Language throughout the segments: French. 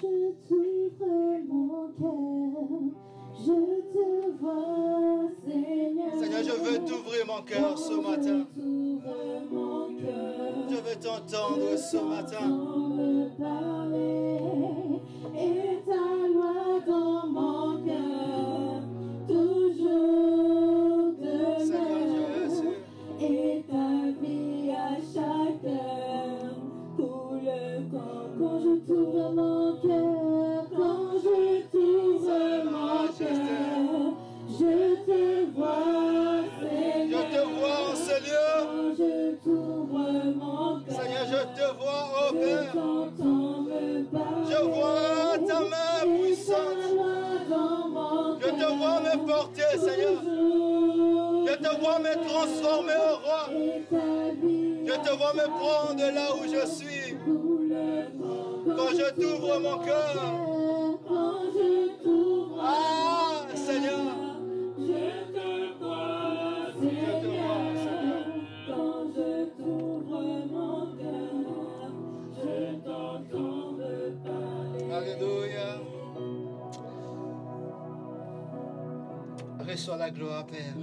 je t'ouvre mon cœur, je te vois, Seigneur. Seigneur, je veux t'ouvrir mon cœur ce matin. Je veux t'entendre ce matin. Me transformer au roi. Je te vois me prendre là où je suis. Quand je t'ouvre mon cœur. Ah, Seigneur. je te vois. Quand je t'ouvre mon cœur, je t'entends parler. Alléluia. Reçois la gloire, Père.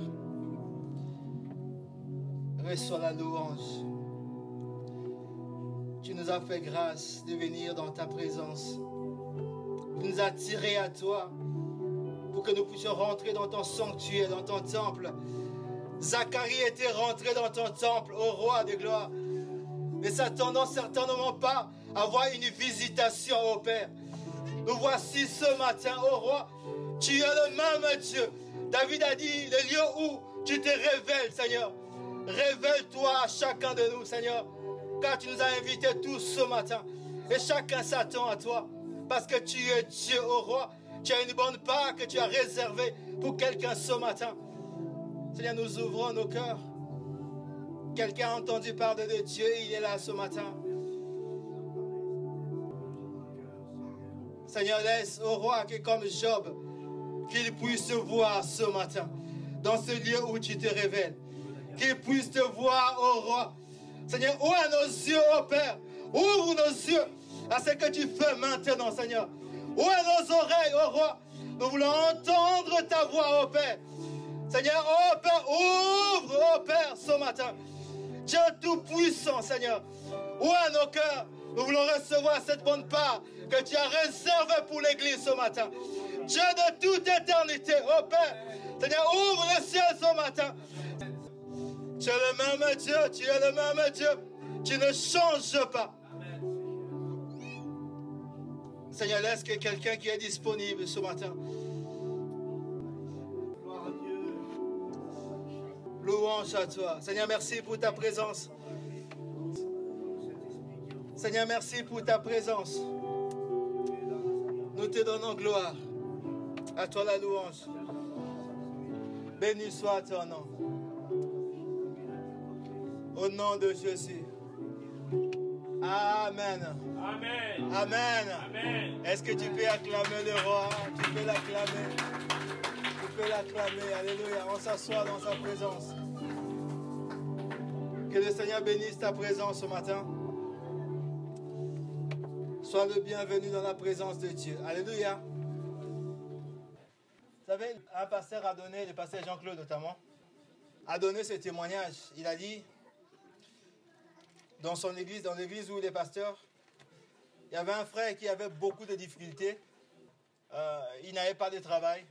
Reçois la louange. Tu nous as fait grâce de venir dans ta présence. Tu nous as tirés à toi pour que nous puissions rentrer dans ton sanctuaire, dans ton temple. Zacharie était rentré dans ton temple, au roi de gloire. Mais s'attendant certainement pas à voir une visitation au Père. Nous voici ce matin, ô roi, tu es le même Dieu. David a dit, le lieu où tu te révèles, Seigneur. Révèle-toi à chacun de nous, Seigneur. Car tu nous as invités tous ce matin. Et chacun s'attend à toi. Parce que tu es Dieu, ô roi. Tu as une bonne part que tu as réservée pour quelqu'un ce matin. Seigneur, nous ouvrons nos cœurs. Quelqu'un a entendu parler de Dieu, il est là ce matin. Seigneur, laisse au roi que comme Job, qu'il puisse te voir ce matin, dans ce lieu où tu te révèles. Qu'il puisse te voir, au roi. Seigneur, ouvre nos yeux, ô Père? Ouvre nos yeux à ce que tu fais maintenant, Seigneur? Ouvre nos oreilles, ô roi? Nous voulons entendre ta voix, ô Père. Seigneur, ô Père, ouvre, ô Père, ce matin. Dieu Tout-Puissant, Seigneur. Ouvre nos cœurs? Nous voulons recevoir cette bonne part que tu as réservée pour l'Église ce matin. Dieu de toute éternité, ô Père. Seigneur, ouvre le ciel ce matin. Tu es le même Dieu, tu es le même Dieu. Tu ne changes pas. Seigneur, laisse que quelqu'un qui est disponible ce matin. Louange à toi. Seigneur, merci pour ta présence. Seigneur, merci pour ta présence. Nous te donnons gloire. À toi la louange. Béni soit ton nom. Au nom de Jésus. Amen. Amen. Amen. Amen. Est-ce que tu peux acclamer le roi? Tu peux l'acclamer. Tu peux l'acclamer. Alléluia. On s'assoit dans sa présence. Que le Seigneur bénisse ta présence ce matin. Sois le bienvenu dans la présence de Dieu. Alléluia. Vous savez, un pasteur a donné, le pasteur Jean-Claude notamment, a donné ce témoignage. Il a dit, dans son église, dans l'église où il est pasteur, il y avait un frère qui avait beaucoup de difficultés. Euh, il n'avait pas de travail.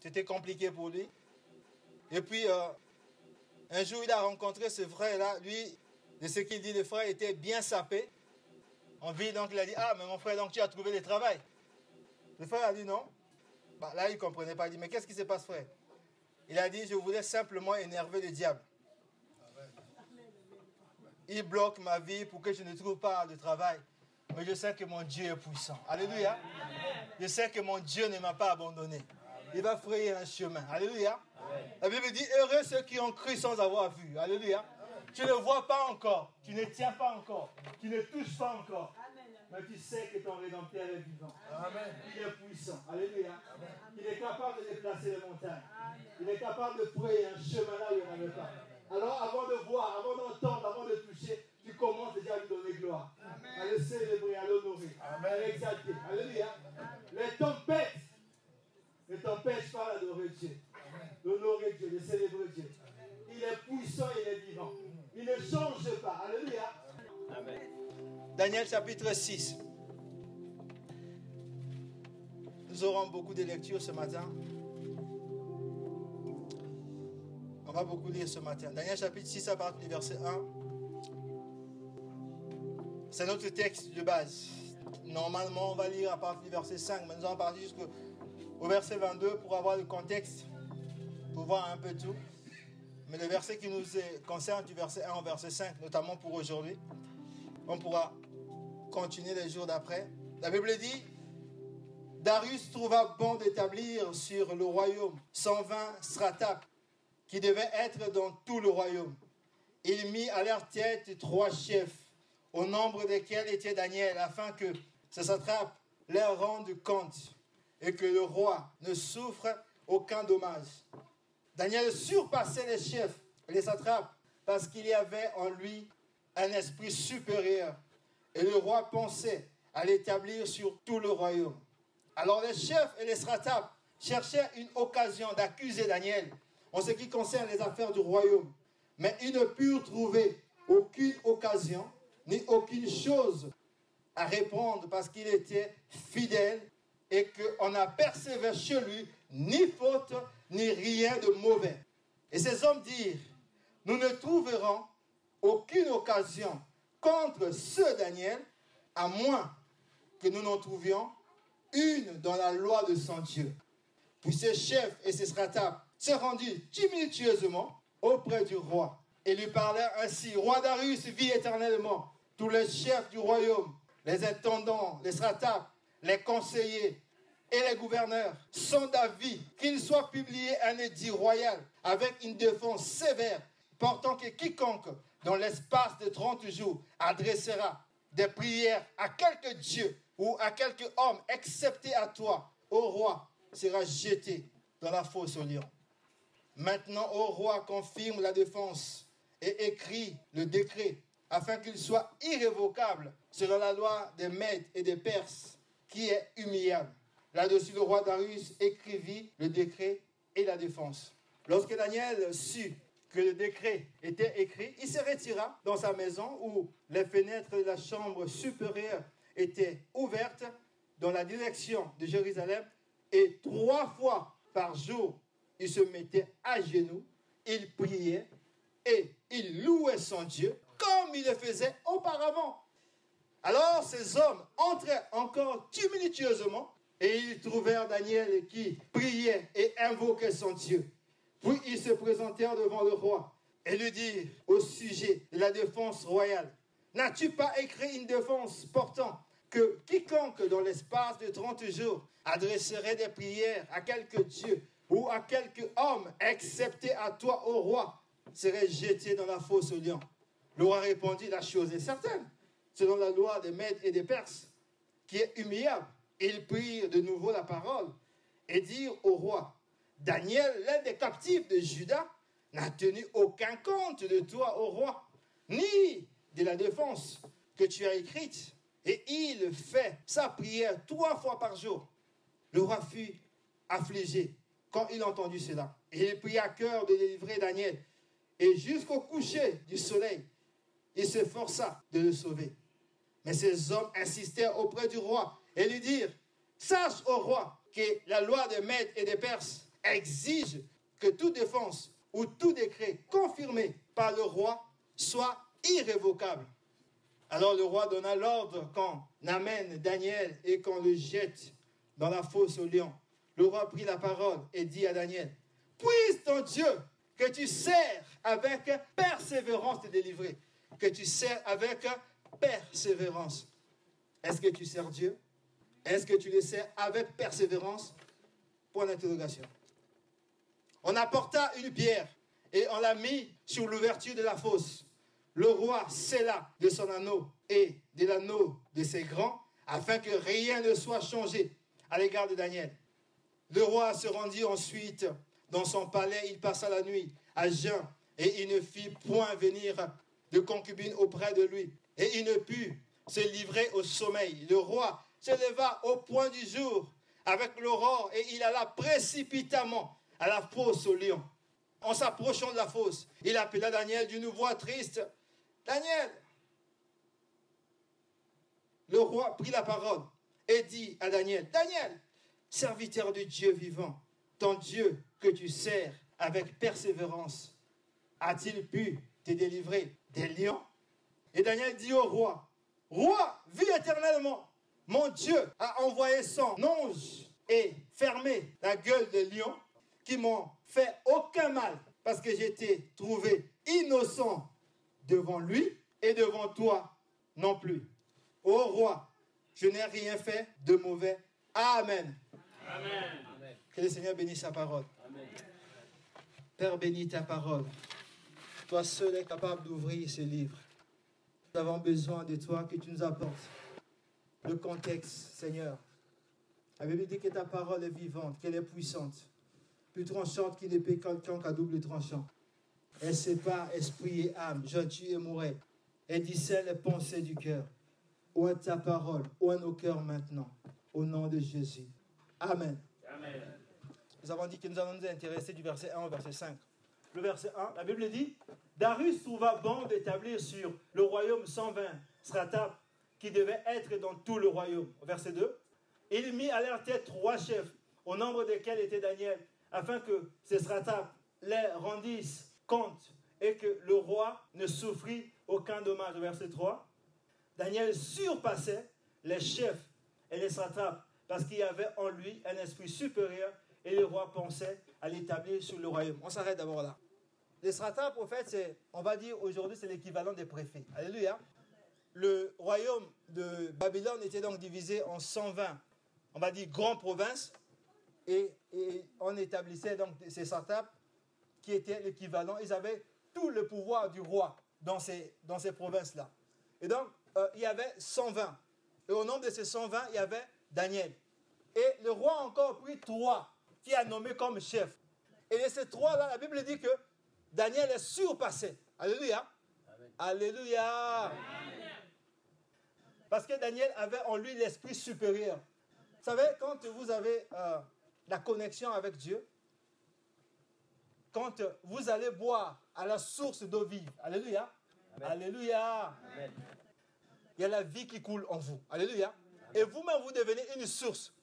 C'était compliqué pour lui. Et puis, euh, un jour, il a rencontré ce frère-là. Lui, de ce qu'il dit, le frère était bien sapé. En ville, donc il a dit Ah, mais mon frère, donc tu as trouvé le travail. Le frère a dit non. Bah, là, il ne comprenait pas. Il dit Mais qu'est-ce qui se passe, frère? Il a dit Je voulais simplement énerver le diable. Il bloque ma vie pour que je ne trouve pas de travail. Mais je sais que mon Dieu est puissant. Alléluia. Je sais que mon Dieu ne m'a pas abandonné. Il va frayer un chemin. Alléluia. La Bible dit Heureux ceux qui ont cru sans avoir vu. Alléluia. Tu ne vois pas encore. Tu ne tiens pas encore. Tu ne touches pas encore. Mais tu sais que ton Rédempteur est vivant. Il est puissant. Alléluia. Il est capable de déplacer les montagnes. Il est capable de frayer un chemin là où il n'y en avait pas. Alors avant de voir, avant d'entendre, avant de toucher, tu commences déjà à lui donner gloire. Amen. À le célébrer, à l'honorer, à l'exalter. Alléluia. Les tempêtes ne t'empêchent pas d'adorer Dieu, d'honorer Dieu, de célébrer Dieu. Il est puissant, il est vivant. Il ne change pas. Alléluia. Amen. Daniel chapitre 6. Nous aurons beaucoup de lectures ce matin. Va beaucoup lire ce matin. Daniel chapitre 6 à partir du verset 1. C'est notre texte de base. Normalement, on va lire à partir du verset 5, mais nous allons partir jusqu'au verset 22 pour avoir le contexte, pour voir un peu tout. Mais le verset qui nous concerne du verset 1 au verset 5, notamment pour aujourd'hui, on pourra continuer les jours d'après. La Bible dit, Darius trouva bon d'établir sur le royaume 120 stratapes qui devaient être dans tout le royaume. Il mit à leur tête trois chefs au nombre desquels était Daniel, afin que ce satrape leur rende compte et que le roi ne souffre aucun dommage. Daniel surpassait les chefs les satrapes parce qu'il y avait en lui un esprit supérieur et le roi pensait à l'établir sur tout le royaume. Alors les chefs et les satrapes cherchaient une occasion d'accuser Daniel en ce qui concerne les affaires du royaume, mais ils ne purent trouver aucune occasion ni aucune chose à répondre parce qu'il était fidèle et qu'on n'a persévéré chez lui ni faute ni rien de mauvais. Et ces hommes dirent, nous ne trouverons aucune occasion contre ce Daniel, à moins que nous n'en trouvions une dans la loi de son Dieu. Puis ces chefs et ses stratapes se rendirent tumultueusement auprès du roi et lui parlèrent ainsi, Roi Darius vit éternellement tous les chefs du royaume, les intendants, les stratapes, les conseillers et les gouverneurs sont d'avis qu'il soit publié un édit royal avec une défense sévère portant que quiconque dans l'espace de 30 jours adressera des prières à quelque dieu ou à quelque homme excepté à toi, au roi, sera jeté dans la fosse au lion. Maintenant, au roi, confirme la défense et écrit le décret afin qu'il soit irrévocable selon la loi des Mèdes et des Perses, qui est humiliable. Là-dessus, le roi Darius écrivit le décret et la défense. Lorsque Daniel sut que le décret était écrit, il se retira dans sa maison où les fenêtres de la chambre supérieure étaient ouvertes dans la direction de Jérusalem et trois fois par jour, il se mettait à genoux, il priait et il louait son Dieu comme il le faisait auparavant. Alors ces hommes entraient encore tumultueusement et ils trouvèrent Daniel qui priait et invoquait son Dieu. Puis ils se présentèrent devant le roi et lui dirent au sujet de la défense royale, N'as-tu pas écrit une défense portant que quiconque dans l'espace de 30 jours adresserait des prières à quelque Dieu ou à quelque homme, excepté à toi, au roi, serait jeté dans la fosse au lion? Le roi répondit, la chose est certaine, selon la loi des Mèdes et des Perses, qui est humiliable. Ils prirent de nouveau la parole et dirent au roi, Daniel, l'un des captifs de Juda, n'a tenu aucun compte de toi, au roi, ni de la défense que tu as écrite. Et il fait sa prière trois fois par jour. Le roi fut affligé quand il entendit cela. Et il prit à cœur de délivrer Daniel. Et jusqu'au coucher du soleil, il s'efforça de le sauver. Mais ces hommes insistèrent auprès du roi et lui dirent, sache au roi que la loi des Mèdes et des Perses exige que toute défense ou tout décret confirmé par le roi soit irrévocable. Alors le roi donna l'ordre qu'on amène Daniel et qu'on le jette dans la fosse au lion. Le roi prit la parole et dit à Daniel, puisse ton Dieu que tu sers avec persévérance te délivrer que tu sers avec persévérance. Est-ce que tu sers Dieu? Est-ce que tu le sers avec persévérance? Point d'interrogation. On apporta une pierre et on l'a mis sur l'ouverture de la fosse. Le roi scella de son anneau et de l'anneau de ses grands afin que rien ne soit changé à l'égard de Daniel. Le roi se rendit ensuite dans son palais, il passa la nuit à jeun et il ne fit point venir de concubines auprès de lui. Et il ne put se livrer au sommeil. Le roi se leva au point du jour avec l'aurore et il alla précipitamment à la fosse au lion. En s'approchant de la fosse, il appela Daniel d'une voix triste. Daniel, le roi prit la parole et dit à Daniel, Daniel, serviteur du Dieu vivant, ton Dieu que tu sers avec persévérance, a-t-il pu te délivrer des lions? Et Daniel dit au roi, Roi, vis éternellement, mon Dieu a envoyé son ange et fermé la gueule des lions qui m'ont fait aucun mal parce que j'étais trouvé innocent devant lui et devant toi non plus. Ô roi, je n'ai rien fait de mauvais. Amen. Amen. Que le Seigneur bénisse sa parole. Amen. Père, bénis ta parole. Toi seul es capable d'ouvrir ce livre. Nous avons besoin de toi que tu nous apportes le contexte, Seigneur. La Bible dit que ta parole est vivante, qu'elle est puissante, plus tranchante qu'une épée quelconque à double tranchant. Elle sépare esprit et âme, gentil et mouret. Elle discerne les pensées du cœur. Où est ta parole Où est nos cœurs maintenant Au nom de Jésus. Amen. Amen. Nous avons dit que nous allons nous intéresser du verset 1 au verset 5. Le verset 1, la Bible dit Darius trouva bon d'établir sur le royaume 120 stratap qui devait être dans tout le royaume. Verset 2. Il mit à leur tête trois chefs, au nombre desquels était Daniel, afin que ces stratap les rendissent compte et que le roi ne souffrit aucun dommage. Verset 3. Daniel surpassait les chefs et les satrapes parce qu'il y avait en lui un esprit supérieur et le roi pensait à l'établir sur le royaume. On s'arrête d'abord là. Les au fait, c'est, on va dire aujourd'hui, c'est l'équivalent des préfets. Alléluia. Le royaume de Babylone était donc divisé en 120, on va dire, grandes provinces. Et, on établissait donc ces satrapes qui étaient l'équivalent. Ils avaient tout le pouvoir du roi dans ces, dans ces provinces-là. Et donc, euh, il y avait 120. Et au nombre de ces 120, il y avait Daniel. Et le roi a encore pris trois qui a nommé comme chef. Et de ces trois-là, la Bible dit que Daniel est surpassé. Alléluia. Alléluia. Parce que Daniel avait en lui l'esprit supérieur. Vous savez, quand vous avez euh, la connexion avec Dieu, quand vous allez boire à la source d'eau vive, Alléluia. Alléluia. Il y a la vie qui coule en vous. Alléluia. Et vous-même, vous devenez une source.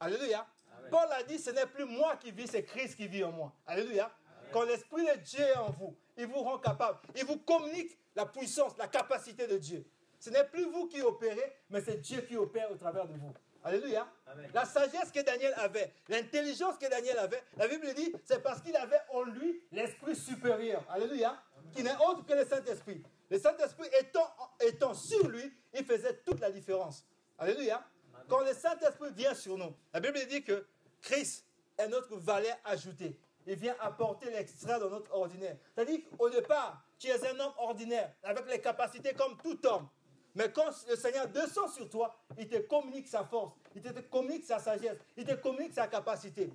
Alléluia. Paul a dit, ce n'est plus moi qui vis, c'est Christ qui vit en moi. Alléluia. Quand l'Esprit de Dieu est en vous, il vous rend capable. Il vous communique la puissance, la capacité de Dieu. Ce n'est plus vous qui opérez, mais c'est Dieu qui opère au travers de vous. Alléluia. La sagesse que Daniel avait, l'intelligence que Daniel avait, la Bible dit, c'est parce qu'il avait en lui l'esprit supérieur. Alléluia. Qui n'est autre que le Saint-Esprit. Le Saint-Esprit étant, étant sur lui, il faisait toute la différence. Alléluia. Quand le Saint-Esprit vient sur nous, la Bible dit que Christ est notre valet ajouté. Il vient apporter l'extra dans notre ordinaire. C'est-à-dire qu'au départ, tu es un homme ordinaire, avec les capacités comme tout homme. Mais quand le Seigneur descend sur toi, il te communique sa force, il te communique sa sagesse, il te communique sa capacité.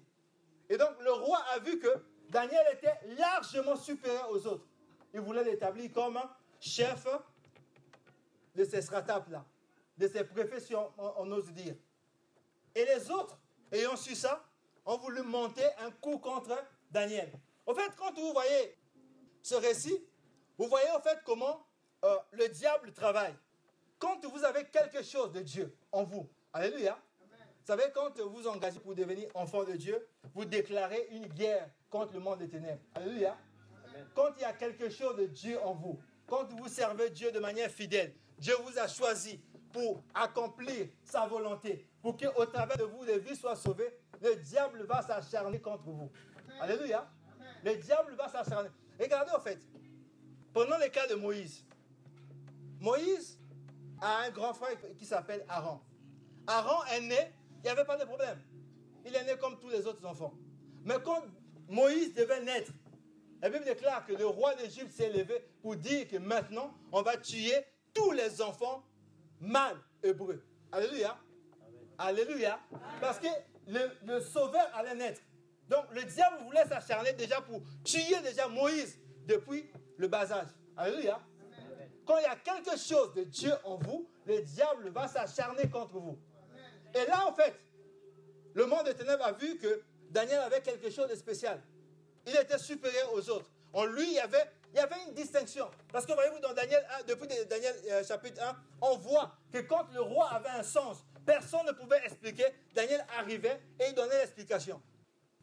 Et donc le roi a vu que Daniel était largement supérieur aux autres. Il voulait l'établir comme chef de ces stratapes-là, de ces professions, on, ose dire. Et les autres, ayant su ça, ont voulu monter un coup contre Daniel. En fait, quand vous voyez ce récit, vous voyez en fait comment euh, le diable travaille. Quand vous avez quelque chose de Dieu en vous, Alléluia. Vous savez, quand vous vous engagez pour devenir enfant de Dieu, vous déclarez une guerre contre le monde des ténèbres. Alléluia. Quand il y a quelque chose de Dieu en vous, quand vous servez Dieu de manière fidèle, Dieu vous a choisi pour accomplir sa volonté, pour qu'au travers de vous, les vies soient sauvées, le diable va s'acharner contre vous. Alléluia. Le diable va s'acharner. Regardez en fait, prenons le cas de Moïse. Moïse a un grand frère qui s'appelle Aaron. Aaron est né, il n'y avait pas de problème. Il est né comme tous les autres enfants. Mais quand Moïse devait naître, la Bible déclare que le roi d'Égypte s'est levé pour dire que maintenant, on va tuer tous les enfants mâles hébreux. Alléluia. Alléluia. Parce que le, sauveur allait naître. Donc le diable voulait s'acharner déjà pour tuer déjà Moïse depuis le bas âge. Alléluia. Quand il y a quelque chose de Dieu en vous, le diable va s'acharner contre vous. Et là, en fait, le monde des ténèbres a vu que Daniel avait quelque chose de spécial. Il était supérieur aux autres. En lui, il y avait, il y avait une distinction. Parce que voyez-vous, dans Daniel 1, depuis Daniel euh, chapitre 1, on voit que quand le roi avait un sens, personne ne pouvait expliquer. Daniel arrivait et il donnait l'explication.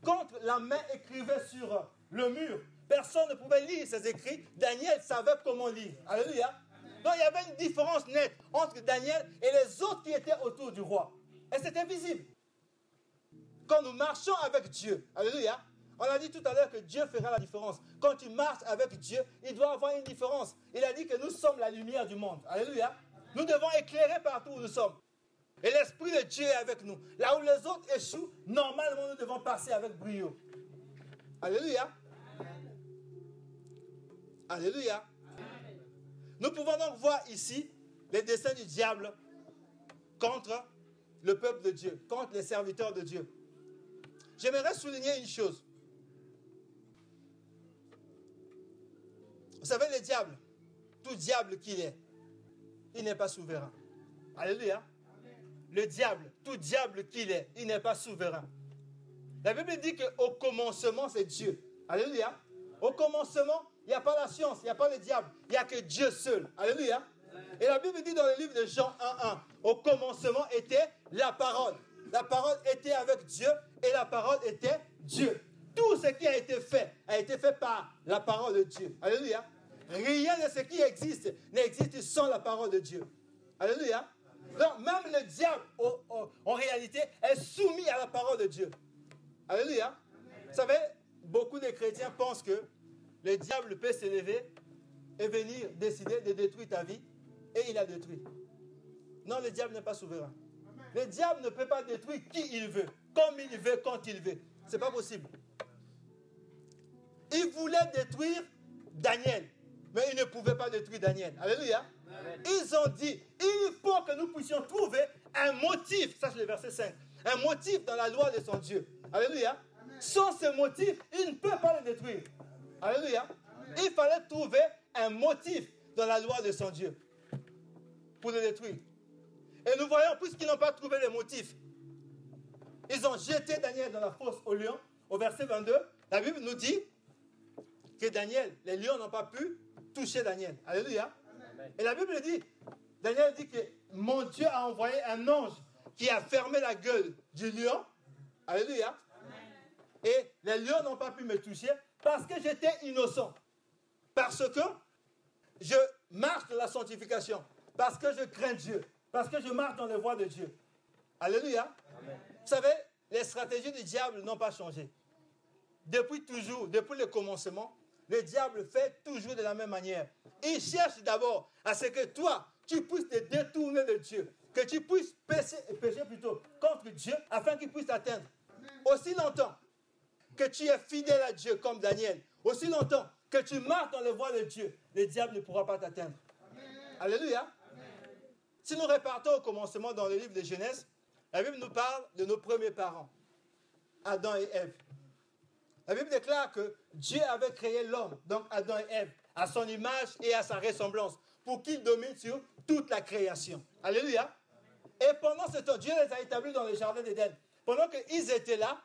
Quand la main écrivait sur le mur, personne ne pouvait lire ses écrits. Daniel savait comment lire. Alléluia. Donc il y avait une différence nette entre Daniel et les autres qui étaient autour du roi. Et c'était visible. Quand nous marchons avec Dieu, Alléluia, on a dit tout à l'heure que Dieu fera la différence. Quand tu marches avec Dieu, il doit avoir une différence. Il a dit que nous sommes la lumière du monde. Alléluia. Nous devons éclairer partout où nous sommes. Et l'Esprit de Dieu est avec nous. Là où les autres échouent, normalement, nous devons passer avec brio. Alléluia. Alléluia. Nous pouvons donc voir ici les desseins du diable contre le peuple de Dieu, contre les serviteurs de Dieu. J'aimerais souligner une chose. Vous savez, le diable, tout diable qu'il est, il n'est pas souverain. Alléluia. Le diable, tout diable qu'il est, il n'est pas souverain. La Bible dit qu'au commencement, c'est Dieu. Alléluia. Au commencement, il n'y a pas la science, il n'y a pas le diable, il n'y a que Dieu seul. Alléluia. Et la Bible dit dans le livre de Jean 1.1, au commencement était la parole. La parole était avec Dieu et la parole était Dieu. Tout ce qui a été fait a été fait par la parole de Dieu. Alléluia. Rien de ce qui existe n'existe sans la parole de Dieu. Alléluia. Donc même le diable, en réalité, est soumis à la parole de Dieu. Alléluia. Vous savez, beaucoup de chrétiens pensent que le diable peut s'élever et venir décider de détruire ta vie, et il a détruit. Non, le diable n'est pas souverain. Le diable ne peut pas détruire qui il veut, comme il veut, quand il veut. Ce n'est pas possible. Il voulait détruire Daniel, mais il ne pouvait pas détruire Daniel. Alléluia. Ils ont dit, il faut que nous puissions trouver un motif, ça c'est le verset 5, un motif dans la loi de son Dieu. Alléluia. Sans ce motif, il ne peut pas le détruire. Alléluia. Il fallait trouver un motif dans la loi de son Dieu pour le détruire. Et nous voyons, puisqu'ils n'ont pas trouvé le motif, ils ont jeté Daniel dans la fosse au lion. Au verset 22, la Bible nous dit que Daniel, les lions n'ont pas pu toucher Daniel. Alléluia. Et la Bible dit, Daniel dit que mon Dieu a envoyé un ange qui a fermé la gueule du lion. Alléluia. Et les lions n'ont pas pu me toucher parce que j'étais innocent. Parce que je marche dans la sanctification. Parce que je crains Dieu. Parce que je marche dans les voies de Dieu. Alléluia. Vous savez, les stratégies du diable n'ont pas changé. Depuis toujours, depuis le commencement, le diable fait toujours de la même manière. Il cherche d'abord à ce que toi, tu puisses te détourner de Dieu. Que tu puisses pécher, plutôt contre Dieu afin qu'il puisse t'atteindre. Aussi longtemps que tu es fidèle à Dieu comme Daniel, aussi longtemps que tu marches dans les voies de Dieu, le diable ne pourra pas t'atteindre. Alléluia. Si nous répartons au commencement dans le livre de Genèse, la Bible nous parle de nos premiers parents, Adam et Ève. La Bible déclare que Dieu avait créé l'homme, donc Adam et Ève, à son image et à sa ressemblance, pour qu'ils dominent sur toute la création. Alléluia. Et pendant ce temps, Dieu les a établis dans le jardin d'Éden. Pendant qu'ils étaient là,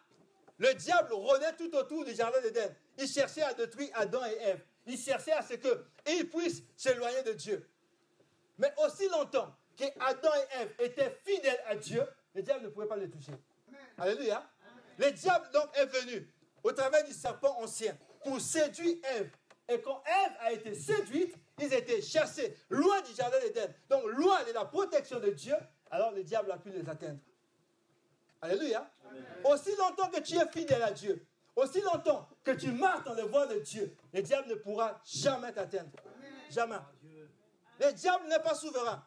le diable rôdait tout autour du jardin d'Éden. Il cherchait à détruire Adam et Ève. Il cherchait à ce qu'ils puissent s'éloigner de Dieu. Mais aussi longtemps que Adam et Ève étaient fidèles à Dieu, le diable ne pouvait pas les toucher. Alléluia. Le diable donc est venu au travers du serpent ancien pour séduire Ève. Et quand Ève a été séduite, ils étaient chassés loin du jardin d'Éden, donc loin de la protection de Dieu, alors le diable a pu les atteindre. Alléluia. Aussi longtemps que tu es fidèle à Dieu, aussi longtemps que tu marches dans les voies de Dieu, le diable ne pourra jamais t'atteindre. Jamais. Le diable n'est pas souverain.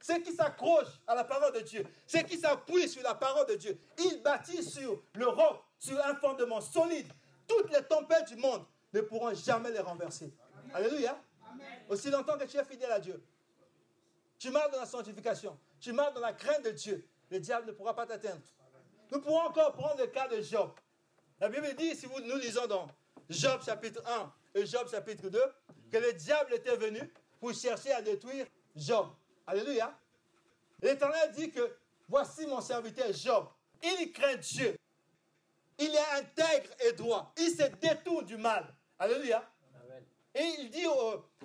Ceux qui s'accrochent à la parole de Dieu, ceux qui s'appuient sur la parole de Dieu, ils bâtissent sur le roc, sur un fondement solide. Toutes les tempêtes du monde ne pourront jamais les renverser. Alléluia. Aussi longtemps que tu es fidèle à Dieu, tu marches dans la sanctification, tu marches dans la crainte de Dieu, le diable ne pourra pas t'atteindre. Nous pourrons encore prendre le cas de Job. La Bible dit, si nous lisons dans Job chapitre 1 et Job chapitre 2, que le diable était venu pour chercher à détruire Job. Alléluia. L'Éternel dit que voici mon serviteur Job. Il craint Dieu. Il est intègre et droit. Il se détourne du mal. Alléluia. Et il dit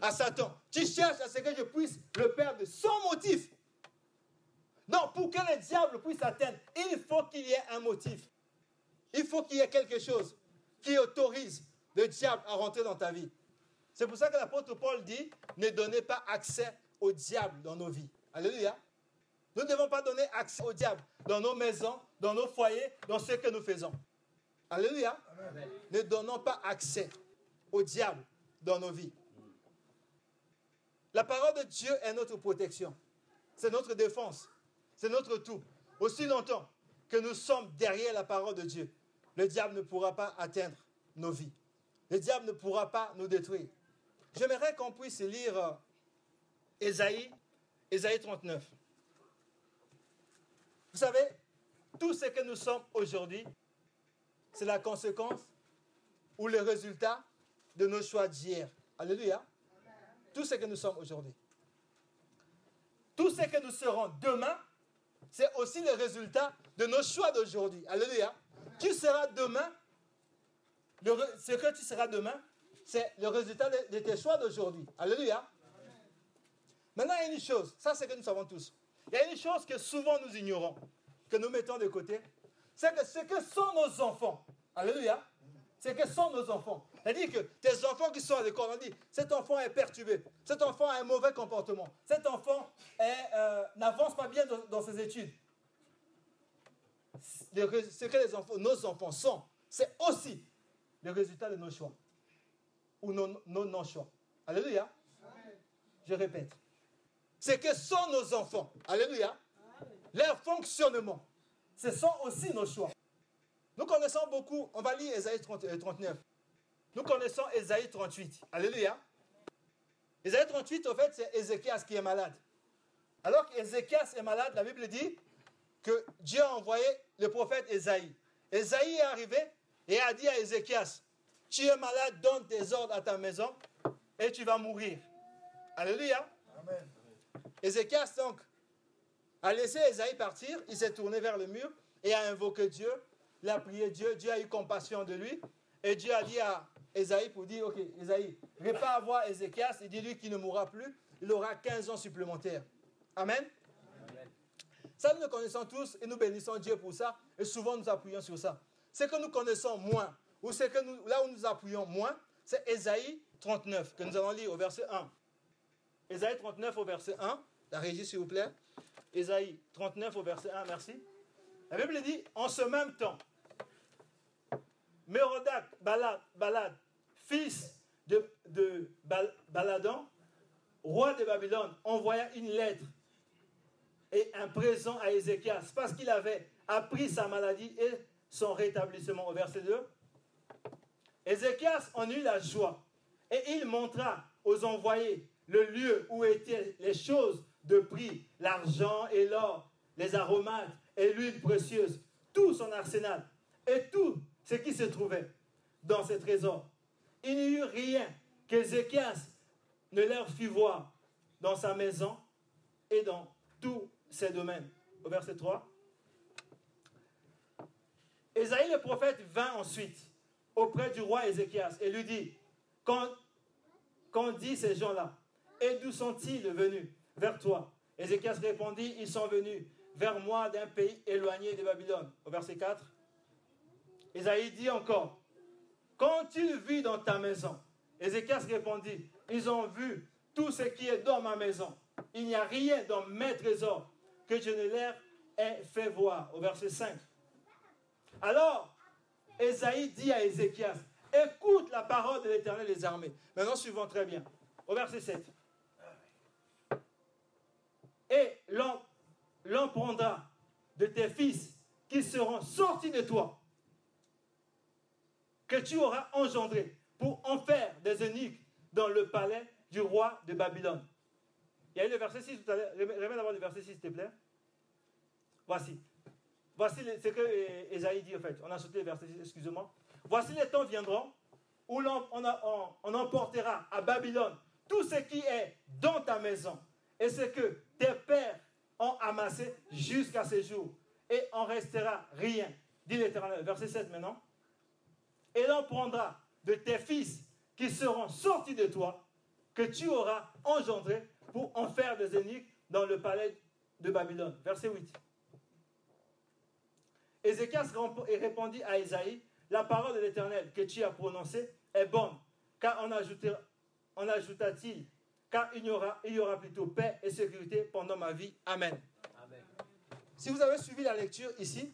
à Satan, tu cherches à ce que je puisse le perdre sans motif. Non, pour que le diable puisse atteindre, il faut qu'il y ait un motif. Il faut qu'il y ait quelque chose qui autorise le diable à rentrer dans ta vie. C'est pour ça que l'apôtre Paul dit, ne donnez pas accès au diable dans nos vies. Alléluia. Nous ne devons pas donner accès au diable dans nos maisons, dans nos foyers, dans ce que nous faisons. Alléluia. Ne donnons pas accès au diable dans nos vies. La parole de Dieu est notre protection. C'est notre défense. C'est notre tout. Aussi longtemps que nous sommes derrière la parole de Dieu, le diable ne pourra pas atteindre nos vies. Le diable ne pourra pas nous détruire. J'aimerais qu'on puisse lire euh, Ésaïe, Ésaïe 39. Vous savez, tout ce que nous sommes aujourd'hui, c'est la conséquence ou le résultat de nos choix d'hier. Alléluia. Tout ce que nous sommes aujourd'hui. Tout ce que nous serons demain, c'est aussi le résultat de nos choix d'aujourd'hui. Alléluia. Tu seras demain, ce que tu seras demain, c'est le résultat de, tes choix d'aujourd'hui. Alléluia. Maintenant, il y a une chose, ça c'est que nous savons tous. Il y a une chose que souvent nous ignorons, que nous mettons de côté, c'est que ce que sont nos enfants, alléluia, c'est que sont nos enfants. C'est-à-dire que tes enfants qui sont à l'école, on dit, cet enfant est perturbé, cet enfant a un mauvais comportement, cet enfant euh, n'avance pas bien dans, ses études. ce que nos enfants sont, c'est aussi le résultat de nos choix ou nos non-choix. Alléluia. Je répète. C'est que sont nos enfants. Alléluia. Leur fonctionnement. Ce sont aussi nos choix. Nous connaissons beaucoup, on va lire Ésaïe 39. Euh, Nous connaissons Ésaïe 38. Alléluia. Ésaïe 38, au fait, c'est Ézéchias qui est malade. Alors qu'Ézéchias est malade, la Bible dit que Dieu a envoyé le prophète Ésaïe. Ésaïe est arrivé et a dit à Ézéchias, tu es malade, donne tes ordres à ta maison et tu vas mourir. Alléluia. Amen. Ézéchias, donc, a laissé Esaïe partir, il s'est tourné vers le mur et a invoqué Dieu. Il a prié Dieu, Dieu a eu compassion de lui. Et Dieu a dit à Esaïe pour dire, ok, Esaïe, à voir Ézéchias et dis-lui qu'il ne mourra plus, il aura 15 ans supplémentaires. Amen. Ça, nous le connaissons tous et nous bénissons Dieu pour ça. Et souvent, nous appuyons sur ça. Ce que nous connaissons moins, ou ce que là où nous appuyons moins, c'est Ésaïe 39, que nous allons lire au verset 1. Ésaïe 39 au verset 1. La régie, s'il vous plaît. Ésaïe 39 au verset 1, merci. La Bible dit, en ce même temps, Mérodac, Balad, Balad fils de, de Baladan, roi de Babylone, envoya une lettre et un présent à Ézéchias parce qu'il avait appris sa maladie et son rétablissement. Au verset 2, Ézéchias en eut la joie et il montra aux envoyés le lieu où étaient les choses de prix, l'argent et l'or, les aromates et l'huile précieuse, tout son arsenal et tout ce qui se trouvait dans ce trésor. Il n'y eut rien qu'Ézéchias ne leur fit voir dans sa maison et dans tous ses domaines. Au verset 3. Ésaïe le prophète vint ensuite auprès du roi Ézéchias et lui dit, qu'ont dit ces gens-là Et d'où sont-ils venus? Vers toi Ézéchias répondit, ils sont venus vers moi d'un pays éloigné de Babylone. Au verset 4. Ésaïe dit encore, qu'ont-ils vu dans ta maison Ézéchias répondit, ils ont vu tout ce qui est dans ma maison. Il n'y a rien dans mes trésors que je ne leur ai fait voir. Au verset 5. Alors, Ésaïe dit à Ézéchias, écoute la parole de l'Éternel des armées. Maintenant, suivons très bien. Au verset 7 et l'on prendra de tes fils qui seront sortis de toi, que tu auras engendré, pour en faire des eunuques dans le palais du roi de Babylone. Il y a eu le verset 6 tout à l'heure. Remets d'abord le verset 6, s'il te plaît. Voici. Voici ce que Esaïe dit, en fait. On a sauté le verset 6, excusez-moi. Voici les temps viendront où l'on on emportera à Babylone tout ce qui est dans ta maison et ce que tes pères ont amassé jusqu'à ce jour. Et en restera rien, dit l'Éternel. Verset 7 maintenant. Et l'on prendra de tes fils qui seront sortis de toi, que tu auras engendrés pour en faire des énigmes dans le palais de Babylone. Verset 8. Ézéchias répondit à Isaïe, la parole de l'Éternel que tu as prononcée est bonne, car en ajouta-t-il, car il y, aura, il y aura plutôt paix et sécurité pendant ma vie. Amen. Amen. Si vous avez suivi la lecture ici,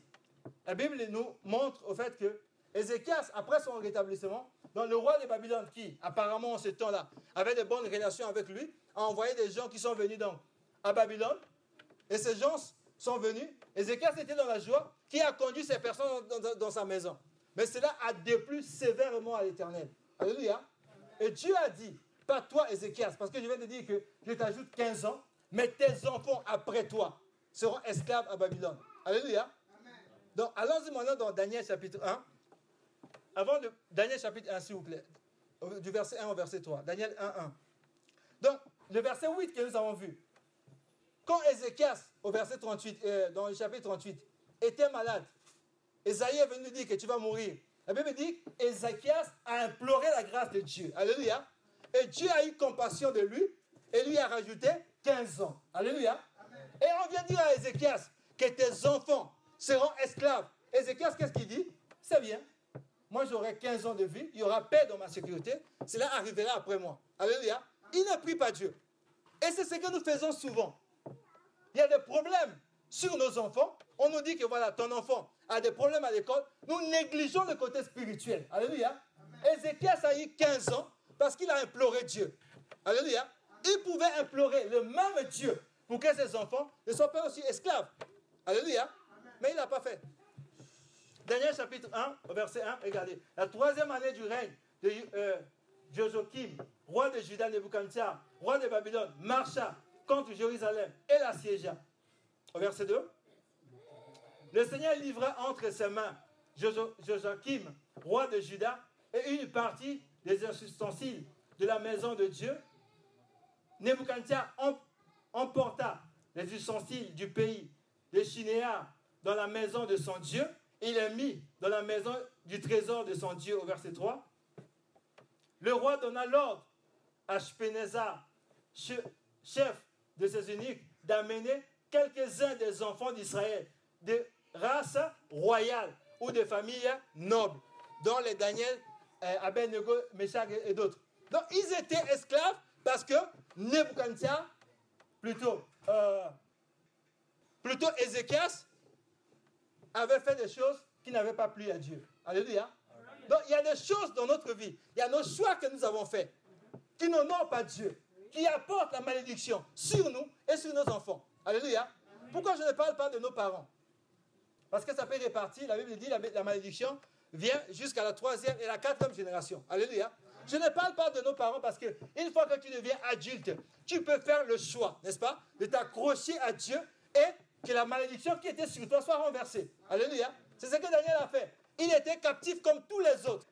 la Bible nous montre au fait que Ézéchias, après son rétablissement, dans le roi de Babylone, qui apparemment en ce temps-là avait de bonnes relations avec lui, a envoyé des gens qui sont venus donc à Babylone. Et ces gens sont venus. Ézéchias était dans la joie, qui a conduit ces personnes dans, sa maison. Mais cela a déplu sévèrement à l'Éternel. Alléluia. Et Dieu a dit, pas toi Ézéchias, parce que je viens de dire que je t'ajoute 15 ans, mais tes enfants après toi seront esclaves à Babylone. Alléluia. Donc allons-y maintenant dans Daniel chapitre 1. Avant de Daniel chapitre 1, s'il vous plaît. Du verset 1 au verset 3. Daniel 1, 1. Donc, le verset 8 que nous avons vu. Quand Ézéchias, au verset 38, euh, dans le chapitre 38, était malade, Esaïe est venu dire que tu vas mourir. La Bible dit Ézéchias a imploré la grâce de Dieu. Alléluia. Et Dieu a eu compassion de lui et lui a rajouté 15 ans. Alléluia. Et on vient dire à Ézéchias que tes enfants seront esclaves. Ézéchias, qu'est-ce qu'il dit? C'est bien. Moi, j'aurai 15 ans de vie, il y aura paix dans ma sécurité. Cela arrivera après moi. Alléluia. Il ne prie pas Dieu. Et c'est ce que nous faisons souvent. Il y a des problèmes sur nos enfants. On nous dit que voilà, ton enfant a des problèmes à l'école. Nous négligeons le côté spirituel. Alléluia. Ézéchias a eu 15 ans parce qu'il a imploré Dieu. Alléluia. Il pouvait implorer le même Dieu pour que ses enfants ne soient pas aussi esclaves. Alléluia. Mais il n'a pas fait. Daniel chapitre 1, verset 1, regardez. La troisième année du règne de euh, roi de Juda, Nebuchadnezzar, roi de Babylone, marcha contre Jérusalem et la siégea. Au verset 2. Le Seigneur livra entre ses mains Joachim, roi de Juda, et une partie des ustensiles de la maison de Dieu. Nebuchadnezzar emporta les ustensiles du pays de Chinéa dans la maison de son Dieu. Il est mis dans la maison du trésor de son Dieu au verset 3. Le roi donna l'ordre à Shpenezar, chef de ses eunuques, d'amener quelques-uns des enfants d'Israël, de race royale ou de familles nobles, dont les Daniel, euh, Abednego, Meshach et d'autres. Donc ils étaient esclaves parce que Nebuchadnezzar, plutôt, euh, plutôt Ézéchias, avait fait des choses qui n'avaient pas plu à Dieu. Alléluia. Donc il y a des choses dans notre vie, il y a nos choix que nous avons faits qui n'honorent pas Dieu, qui apportent la malédiction sur nous et sur nos enfants. Alléluia. Pourquoi je ne parle pas de nos parents? Parce que ça peut répartir, la Bible dit la malédiction vient jusqu'à la troisième et la quatrième génération. Alléluia. Je ne parle pas de nos parents parce que une fois que tu deviens adulte, tu peux faire le choix, n'est-ce pas, de t'accrocher à Dieu et que la malédiction qui était sur toi soit renversée. Alléluia. C'est ce que Daniel a fait. Il était captif comme tous les autres.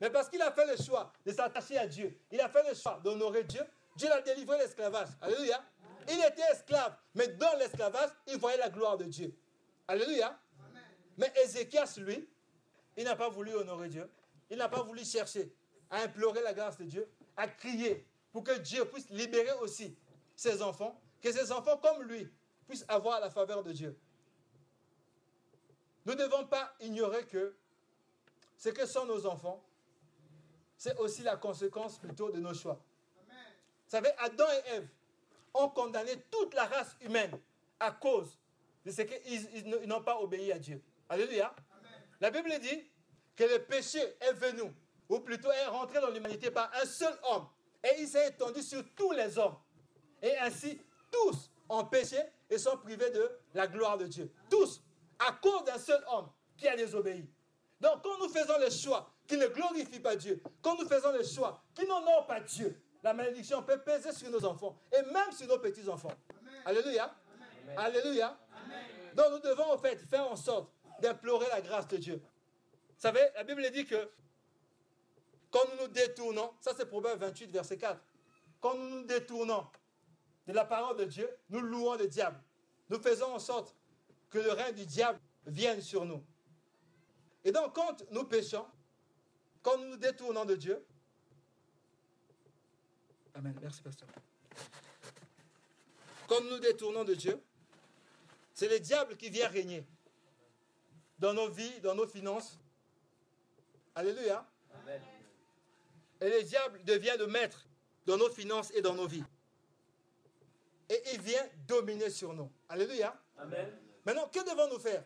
Mais parce qu'il a fait le choix de s'attacher à Dieu, il a fait le choix d'honorer Dieu, Dieu l'a délivré de l'esclavage. Alléluia. Il était esclave, mais dans l'esclavage, il voyait la gloire de Dieu. Alléluia. Mais Ézéchias, lui, il n'a pas voulu honorer Dieu. Il n'a pas voulu chercher à implorer la grâce de Dieu, à crier pour que Dieu puisse libérer aussi ses enfants, que ses enfants comme lui puissent avoir la faveur de Dieu. Nous ne devons pas ignorer que ce que sont nos enfants, c'est aussi la conséquence plutôt de nos choix. Vous savez, Adam et Ève ont condamné toute la race humaine à cause de ce qu'ils n'ont pas obéi à Dieu. Alléluia. La Bible dit que le péché est venu ou plutôt est rentré dans l'humanité par un seul homme. Et il s'est étendu sur tous les hommes. Et ainsi, tous ont péché et sont privés de la gloire de Dieu. Tous, à cause d'un seul homme qui a désobéi. Donc, quand nous faisons le choix qui ne glorifie pas Dieu, quand nous faisons le choix qui n'honore pas Dieu, la malédiction peut peser sur nos enfants et même sur nos petits-enfants. Alléluia. Alléluia. Donc, nous devons en fait faire en sorte d'implorer la grâce de Dieu. Vous savez, la Bible dit que quand nous nous détournons, ça c'est Proverbe 28, verset 4, quand nous nous détournons de la parole de Dieu, nous louons le diable. Nous faisons en sorte que le règne du diable vienne sur nous. Et donc quand nous péchons, quand nous nous détournons de Dieu, Amen. Merci, pasteur. Comme nous détournons de Dieu, c'est le diable qui vient régner dans nos vies, dans nos finances. Alléluia. Et le diable devient le maître dans nos finances et dans nos vies. Et il vient dominer sur nous. Alléluia. Amen. Maintenant, que devons-nous faire?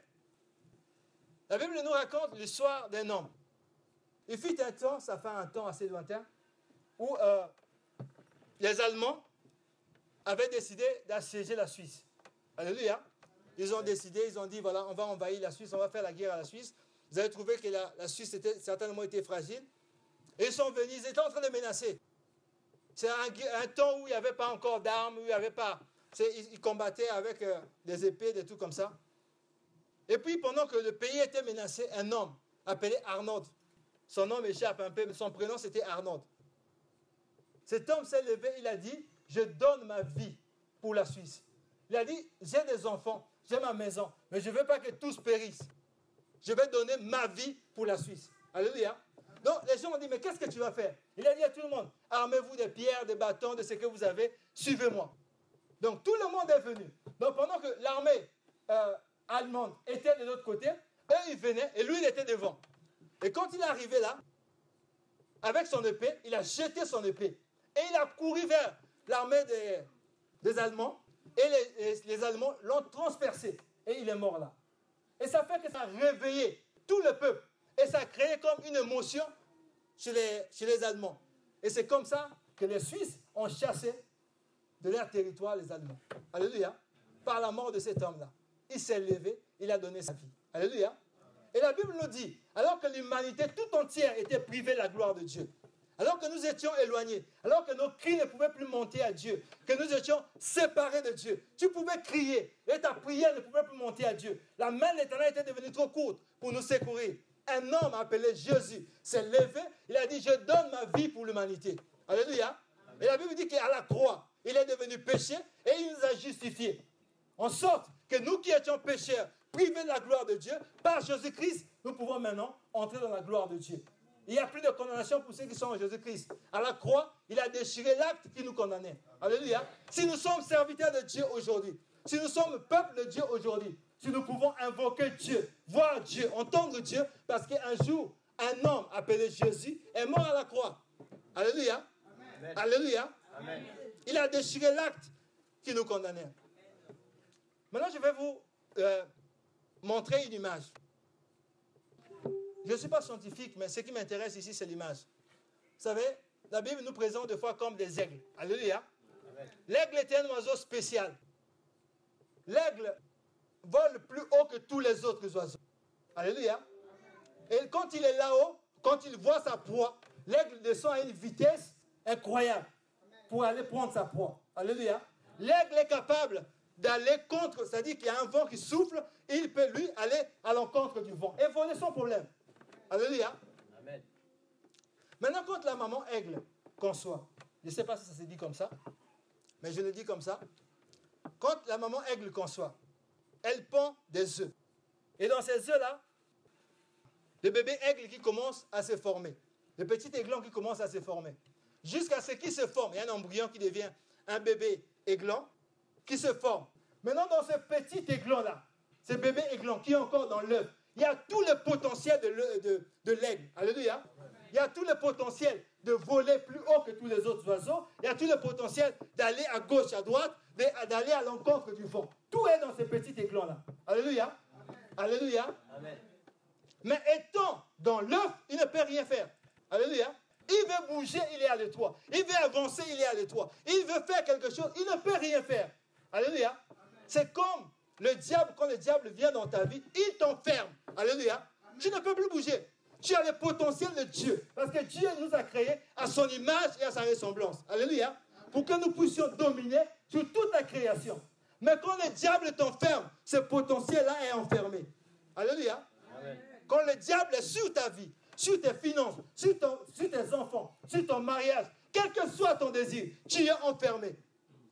La Bible nous raconte l'histoire d'un homme. Il fut un temps, ça fait un temps assez lointain, où euh, les Allemands avaient décidé d'assiéger la Suisse. Alléluia. Ils ont décidé, ils ont dit, voilà, on va envahir la Suisse, on va faire la guerre à la Suisse. Vous avez trouvé que la, Suisse était certainement été fragile. Et ils sont venus, ils étaient en train de menacer. C'est un, temps où il n'y avait pas encore d'armes, où il n'y avait pas... Ils, ils combattaient avec euh, des épées, des trucs comme ça. Et puis, pendant que le pays était menacé, un homme appelé Arnaud, son nom m'échappe un peu, mais son prénom c'était Arnaud. Cet homme s'est levé, il a dit, je donne ma vie pour la Suisse. Il a dit, j'ai des enfants, j'ai ma maison, mais je ne veux pas que tous périssent. Je vais donner ma vie pour la Suisse. Alléluia. Donc les gens ont dit, mais qu'est-ce que tu vas faire? Il a dit à tout le monde, armez-vous des pierres, des bâtons, de ce que vous avez, suivez-moi. Donc tout le monde est venu. Donc pendant que l'armée euh, allemande était de l'autre côté, eux ils venaient et lui il était devant. Et quand il est arrivé là, avec son épée, il a jeté son épée. Et il a couru vers l'armée des, des Allemands. Et les, Allemands l'ont transpercé. Et il est mort là. Et ça fait que ça a réveillé tout le peuple. Et ça a créé comme une émotion chez les, chez les Allemands. Et c'est comme ça que les Suisses ont chassé de leur territoire les Allemands. Alléluia. Par la mort de cet homme-là. Il s'est levé, il a donné sa vie. Alléluia. Et la Bible nous dit, alors que l'humanité tout entière était privée de la gloire de Dieu, alors que nous étions éloignés, alors que nos cris ne pouvaient plus monter à Dieu, que nous étions séparés de Dieu, tu pouvais crier et ta prière ne pouvait plus monter à Dieu. La main de l'Éternel était devenue trop courte pour nous secourir. Un homme appelé Jésus s'est levé, il a dit, je donne ma vie pour l'humanité. Alléluia. Et la Bible dit qu'à la croix, il est devenu péché et il nous a justifiés. En sorte que nous qui étions pécheurs, privés de la gloire de Dieu, par Jésus-Christ, nous pouvons maintenant entrer dans la gloire de Dieu. Il n'y a plus de condamnation pour ceux qui sont en Jésus-Christ. À la croix, il a déchiré l'acte qui nous condamnait. Alléluia. Si nous sommes serviteurs de Dieu aujourd'hui, si nous sommes peuple de Dieu aujourd'hui, si nous pouvons invoquer Dieu, voir Dieu, entendre Dieu, parce qu'un jour, un homme appelé Jésus est mort à la croix. Alléluia. Alléluia. Il a déchiré l'acte qui nous condamnait. Maintenant, je vais vous euh, montrer une image. Je ne suis pas scientifique, mais ce qui m'intéresse ici, c'est l'image. Vous savez, la Bible nous présente des fois comme des aigles. Alléluia. L'aigle était un oiseau spécial. L'aigle vole plus haut que tous les autres oiseaux. Alléluia. Et quand il est là-haut, quand il voit sa proie, l'aigle descend à une vitesse incroyable pour aller prendre sa proie. Alléluia. L'aigle est capable d'aller contre, c'est-à-dire qu'il y a un vent qui souffle, il peut lui aller à l'encontre du vent et voler sans problème. Alléluia. Amen. Maintenant, quand la maman aigle conçoit, je ne sais pas si ça se dit comme ça, mais je le dis comme ça. Quand la maman aigle conçoit, elle pond des œufs. Et dans ces œufs-là, le bébé aigle qui commence à se former, le petit aiglon qui commence à se former, jusqu'à ce qu'il se forme. Il y a un embryon qui devient un bébé aiglon qui se forme. Maintenant, dans ce petit aiglon-là, ce bébé aiglon qui est encore dans l'œuf, il y a tout le potentiel de l'œuf- de, de l'aigle. Alléluia. Il y a tout le potentiel de voler plus haut que tous les autres oiseaux. Il y a tout le potentiel d'aller à gauche, à droite, d'aller à l'encontre du vent. Tout est dans ce petit aiglon-là. Alléluia. Alléluia. Amen. Mais étant dans l'œuf, il ne peut rien faire. Alléluia. Il veut bouger, il est à l'étroit. Il veut avancer, il est à l'étroit. Il veut faire quelque chose, il ne peut rien faire. Alléluia. C'est comme le diable, quand le diable vient dans ta vie, il t'enferme. Alléluia. Tu ne peux plus bouger. Tu as le potentiel de Dieu. Parce que Dieu nous a créés à son image et à sa ressemblance. Alléluia. Pour que nous puissions dominer sur toute la création. Mais quand le diable t'enferme, ce potentiel-là est enfermé. Alléluia. Amen. Quand le diable est sur ta vie, sur tes finances, sur, ton- sur tes enfants, sur ton mariage, quel que soit ton désir, tu es enfermé.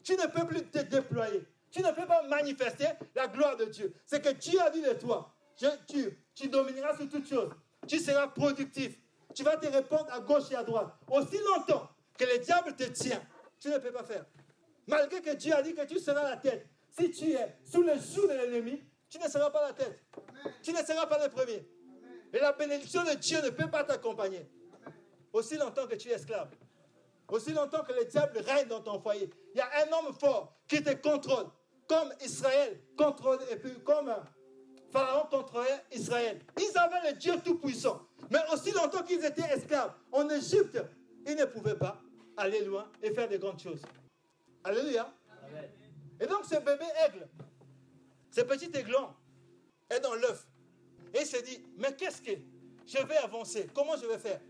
Tu ne peux plus te déployer. Tu ne peux pas manifester la gloire de Dieu. C'est que Dieu a dit de toi, je- tu, domineras sur toutes choses. Tu seras productif. Tu vas te répondre à gauche et à droite. Aussi longtemps que le diable te tient, tu ne peux pas faire. Malgré que Dieu a dit que tu seras la tête, si tu es sous le joug de l'ennemi, tu ne seras pas la tête. Tu ne seras pas le premier. Et la bénédiction de Dieu ne peut pas t'accompagner. Aussi longtemps que tu es esclave. Aussi longtemps que le diable règne dans ton foyer. Il y a un homme fort qui te contrôle. Comme Israël contrôle, et puis comme Pharaon contrôlait Israël. Ils avaient le Dieu Tout-Puissant. Mais aussi longtemps qu'ils étaient esclaves en Égypte, ils ne pouvaient pas aller loin et faire de grandes choses. Alléluia. Et donc ce bébé aigle, ce petit aiglon, est dans l'œuf. Et il se dit, mais qu'est-ce que je vais avancer? Comment je vais faire?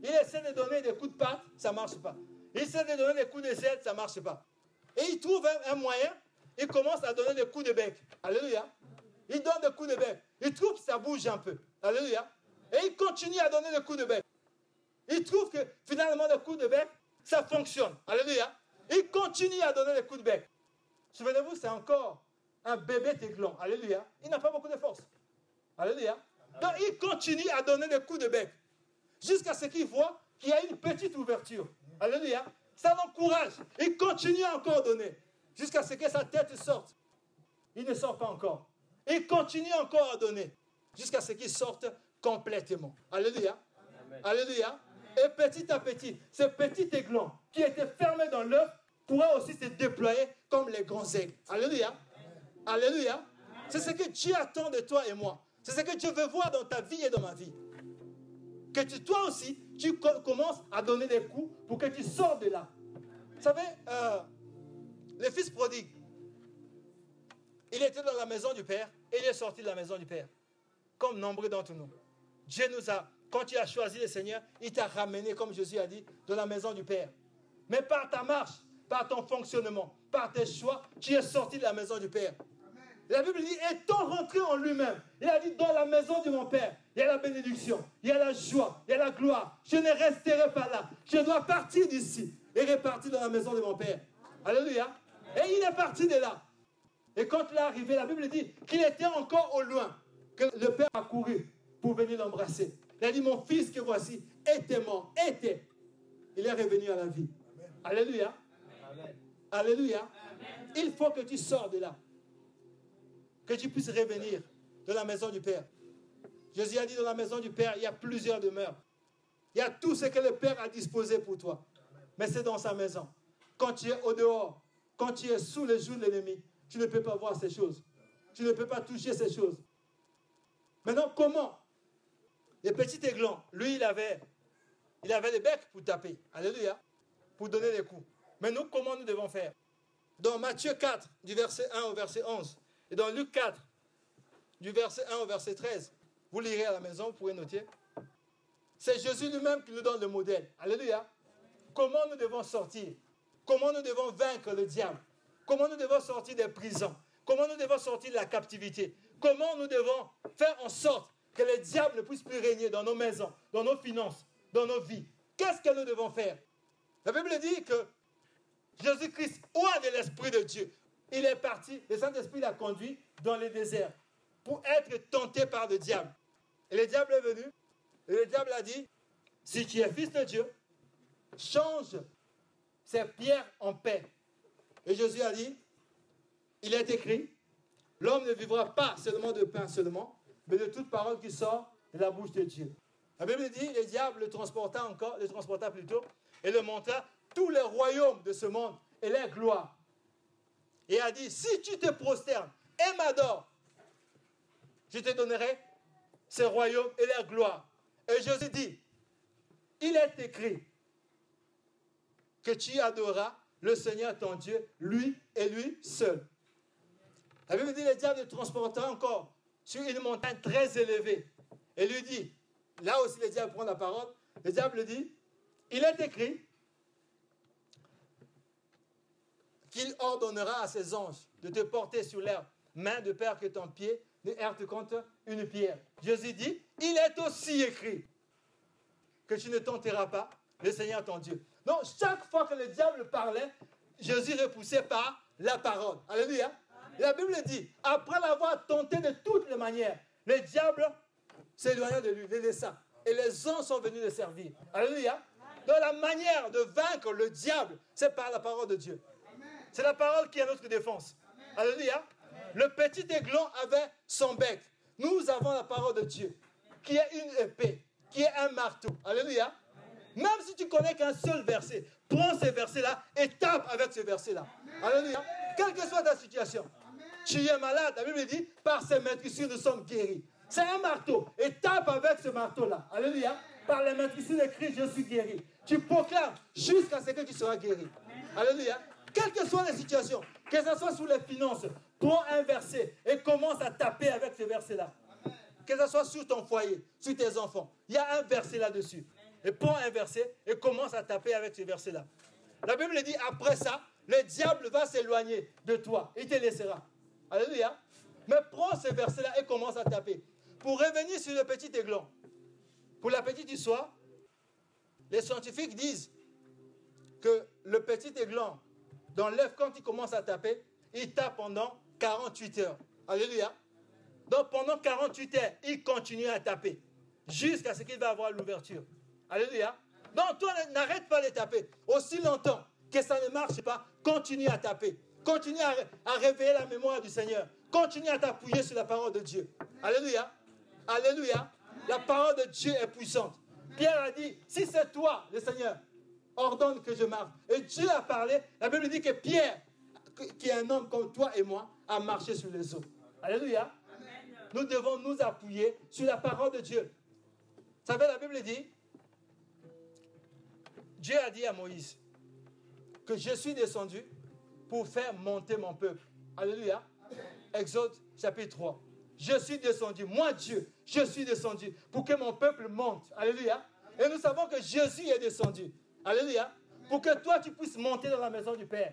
Il essaie de donner des coups de patte, ça ne marche pas. Il essaie de donner des coups de ailes, ça ne marche pas. Et il trouve un moyen, il commence à donner des coups de bec. Alléluia. Il donne des coups de bec. Il trouve que ça bouge un peu. Alléluia. Et il continue à donner des coups de bec. Il trouve que finalement, le coup de bec, ça fonctionne. Alléluia. Il continue à donner des coups de bec. Souvenez-vous, c'est encore un bébé téglon. Alléluia. Il n'a pas beaucoup de force. Alléluia. Donc il continue à donner des coups de bec. Jusqu'à ce qu'il voit qu'il y a une petite ouverture. Alléluia. Ça l'encourage. Il continue à encore donner. Jusqu'à ce que sa tête sorte. Il ne sort pas encore. Il continue encore à donner. Jusqu'à ce qu'il sorte complètement. Alléluia. Alléluia. Et petit à petit, ce petit aiglon qui était fermé dans l'œuf pourra aussi se déployer comme les grands aigles. Alléluia. Alléluia. C'est ce que Dieu attend de toi et moi. C'est ce que Dieu veut voir dans ta vie et dans ma vie. Que toi aussi, tu commences à donner des coups pour que tu sortes de là. Vous savez, euh, le fils prodigue, il était dans la maison du Père et il est sorti de la maison du Père. Comme nombreux d'entre nous. Dieu nous a, quand tu as choisi le Seigneur, il t'a ramené, comme Jésus a dit, de la maison du Père. Mais par ta marche, par ton fonctionnement, par tes choix, tu es sorti de la maison du Père. La Bible dit, étant rentré en lui-même, il a dit, dans la maison de mon Père, il y a la bénédiction, il y a la joie, il y a la gloire. Je ne resterai pas là. Je dois partir d'ici et repartir dans la maison de mon Père. Alléluia. Et il est parti de là. Et quand il est arrivé, la Bible dit qu'il était encore au loin, que le Père a couru pour venir l'embrasser. Il a dit, mon fils que voici était mort, était. Il est revenu à la vie. Alléluia. Alléluia. Il faut que tu sors de là. Que tu puisses revenir de la maison du Père. Jésus a dit dans la maison du Père, il y a plusieurs demeures. Il y a tout ce que le Père a disposé pour toi. Mais c'est dans sa maison. Quand tu es au dehors, quand tu es sous les joues de l'ennemi, tu ne peux pas voir ces choses. Tu ne peux pas toucher ces choses. Maintenant, comment? Le petit aiglon, lui, il avait, il avait le bec pour taper. Alléluia. Pour donner des coups. Mais nous, comment nous devons faire? Dans Matthieu 4, du verset 1 au verset 11, et dans Luc 4, du verset 1 au verset 13, vous lirez à la maison, vous pouvez noter. C'est Jésus lui-même qui nous donne le modèle. Alléluia. Comment nous devons sortir? Comment nous devons vaincre le diable? Comment nous devons sortir des prisons? Comment nous devons sortir de la captivité? Comment nous devons faire en sorte que le diable ne puisse plus régner dans nos maisons, dans nos finances, dans nos vies? Qu'est-ce que nous devons faire? La Bible dit que Jésus-Christ, roi de l'Esprit de Dieu, il est parti, le Saint-Esprit l'a conduit dans le désert pour être tenté par le diable. Et le diable est venu, et le diable a dit, si tu es fils de Dieu, change ces pierres en paix. Et Jésus a dit, il est écrit, l'homme ne vivra pas seulement de pain seulement, mais de toute parole qui sort de la bouche de Dieu. La Bible dit, le diable le transporta encore, le transporta plutôt, et le monta tous les royaumes de ce monde et leur gloire. Et a dit, si tu te prosternes et m'adores, je te donnerai ces royaumes et leur gloire. Et Jésus dit, il est écrit que tu adoreras le Seigneur ton Dieu, lui et lui seul. La Bible dit, le diable le transporta encore sur une montagne très élevée. Et lui dit, là aussi le diable prend la parole, le diable dit, il est écrit qu'il ordonnera à ses anges de te porter sur l'air, main de peur que ton pied ne heurte contre une pierre. Jésus dit, il est aussi écrit que tu ne tenteras pas le Seigneur ton Dieu. Donc, chaque fois que le diable parlait, Jésus repoussait par la parole. Alléluia. La Bible dit, après l'avoir tenté de toutes les manières, le diable s'éloigna de lui, le laissa. Et les anges sont venus le servir. Alléluia. Donc la manière de vaincre le diable, c'est par la parole de Dieu. C'est la parole qui est notre défense. Alléluia. Le petit aiglon avait son bec. Nous avons la parole de Dieu, qui est une épée, qui est un marteau. Alléluia. Même si tu connais qu'un seul verset, prends ces versets-là et tape avec ces versets-là. Alléluia. Quelle que soit ta situation. Tu es malade, la Bible dit, par ces maîtrises, nous sommes guéris. C'est un marteau. Et tape avec ce marteau-là. Alléluia. Par les maîtrises de Christ, je suis guéri. Tu proclames jusqu'à ce que tu seras guéri. Alléluia. Quelles que soient les situations, que ce soit sous les finances, prends un verset et commence à taper avec ce verset-là. Que ce soit sur ton foyer, sur tes enfants. Il y a un verset là-dessus. Et prends un verset et commence à taper avec ce verset-là. La Bible dit, après ça, le diable va s'éloigner de toi. Il te laissera. Alléluia. Mais prends ce verset-là et commence à taper. Pour revenir sur le petit aiglon, pour la petite histoire, les scientifiques disent que le petit aiglon, dans l'œuf, quand il commence à taper, il tape pendant 48 heures. Alléluia. Donc pendant 48 heures, il continue à taper jusqu'à ce qu'il va avoir l'ouverture. Alléluia. Donc toi, n'arrête pas de taper. Aussi longtemps que ça ne marche pas, continue à taper. Continue à, à réveiller la mémoire du Seigneur. Continue à t'appuyer sur la parole de Dieu. Alléluia. Alléluia. La parole de Dieu est puissante. Pierre a dit, si c'est toi, le Seigneur, ordonne que je marche. Et Dieu a parlé. La Bible dit que Pierre, qui est un homme comme toi et moi, a marché sur les eaux. Alléluia. Nous devons nous appuyer sur la parole de Dieu. Vous savez, la Bible dit, Dieu a dit à Moïse que je suis descendu pour faire monter mon peuple. Alléluia. Exode chapitre 3. Je suis descendu, moi Dieu, je suis descendu pour que mon peuple monte. Alléluia. Et nous savons que Jésus est descendu. Alléluia. Pour que toi, tu puisses monter dans la maison du Père.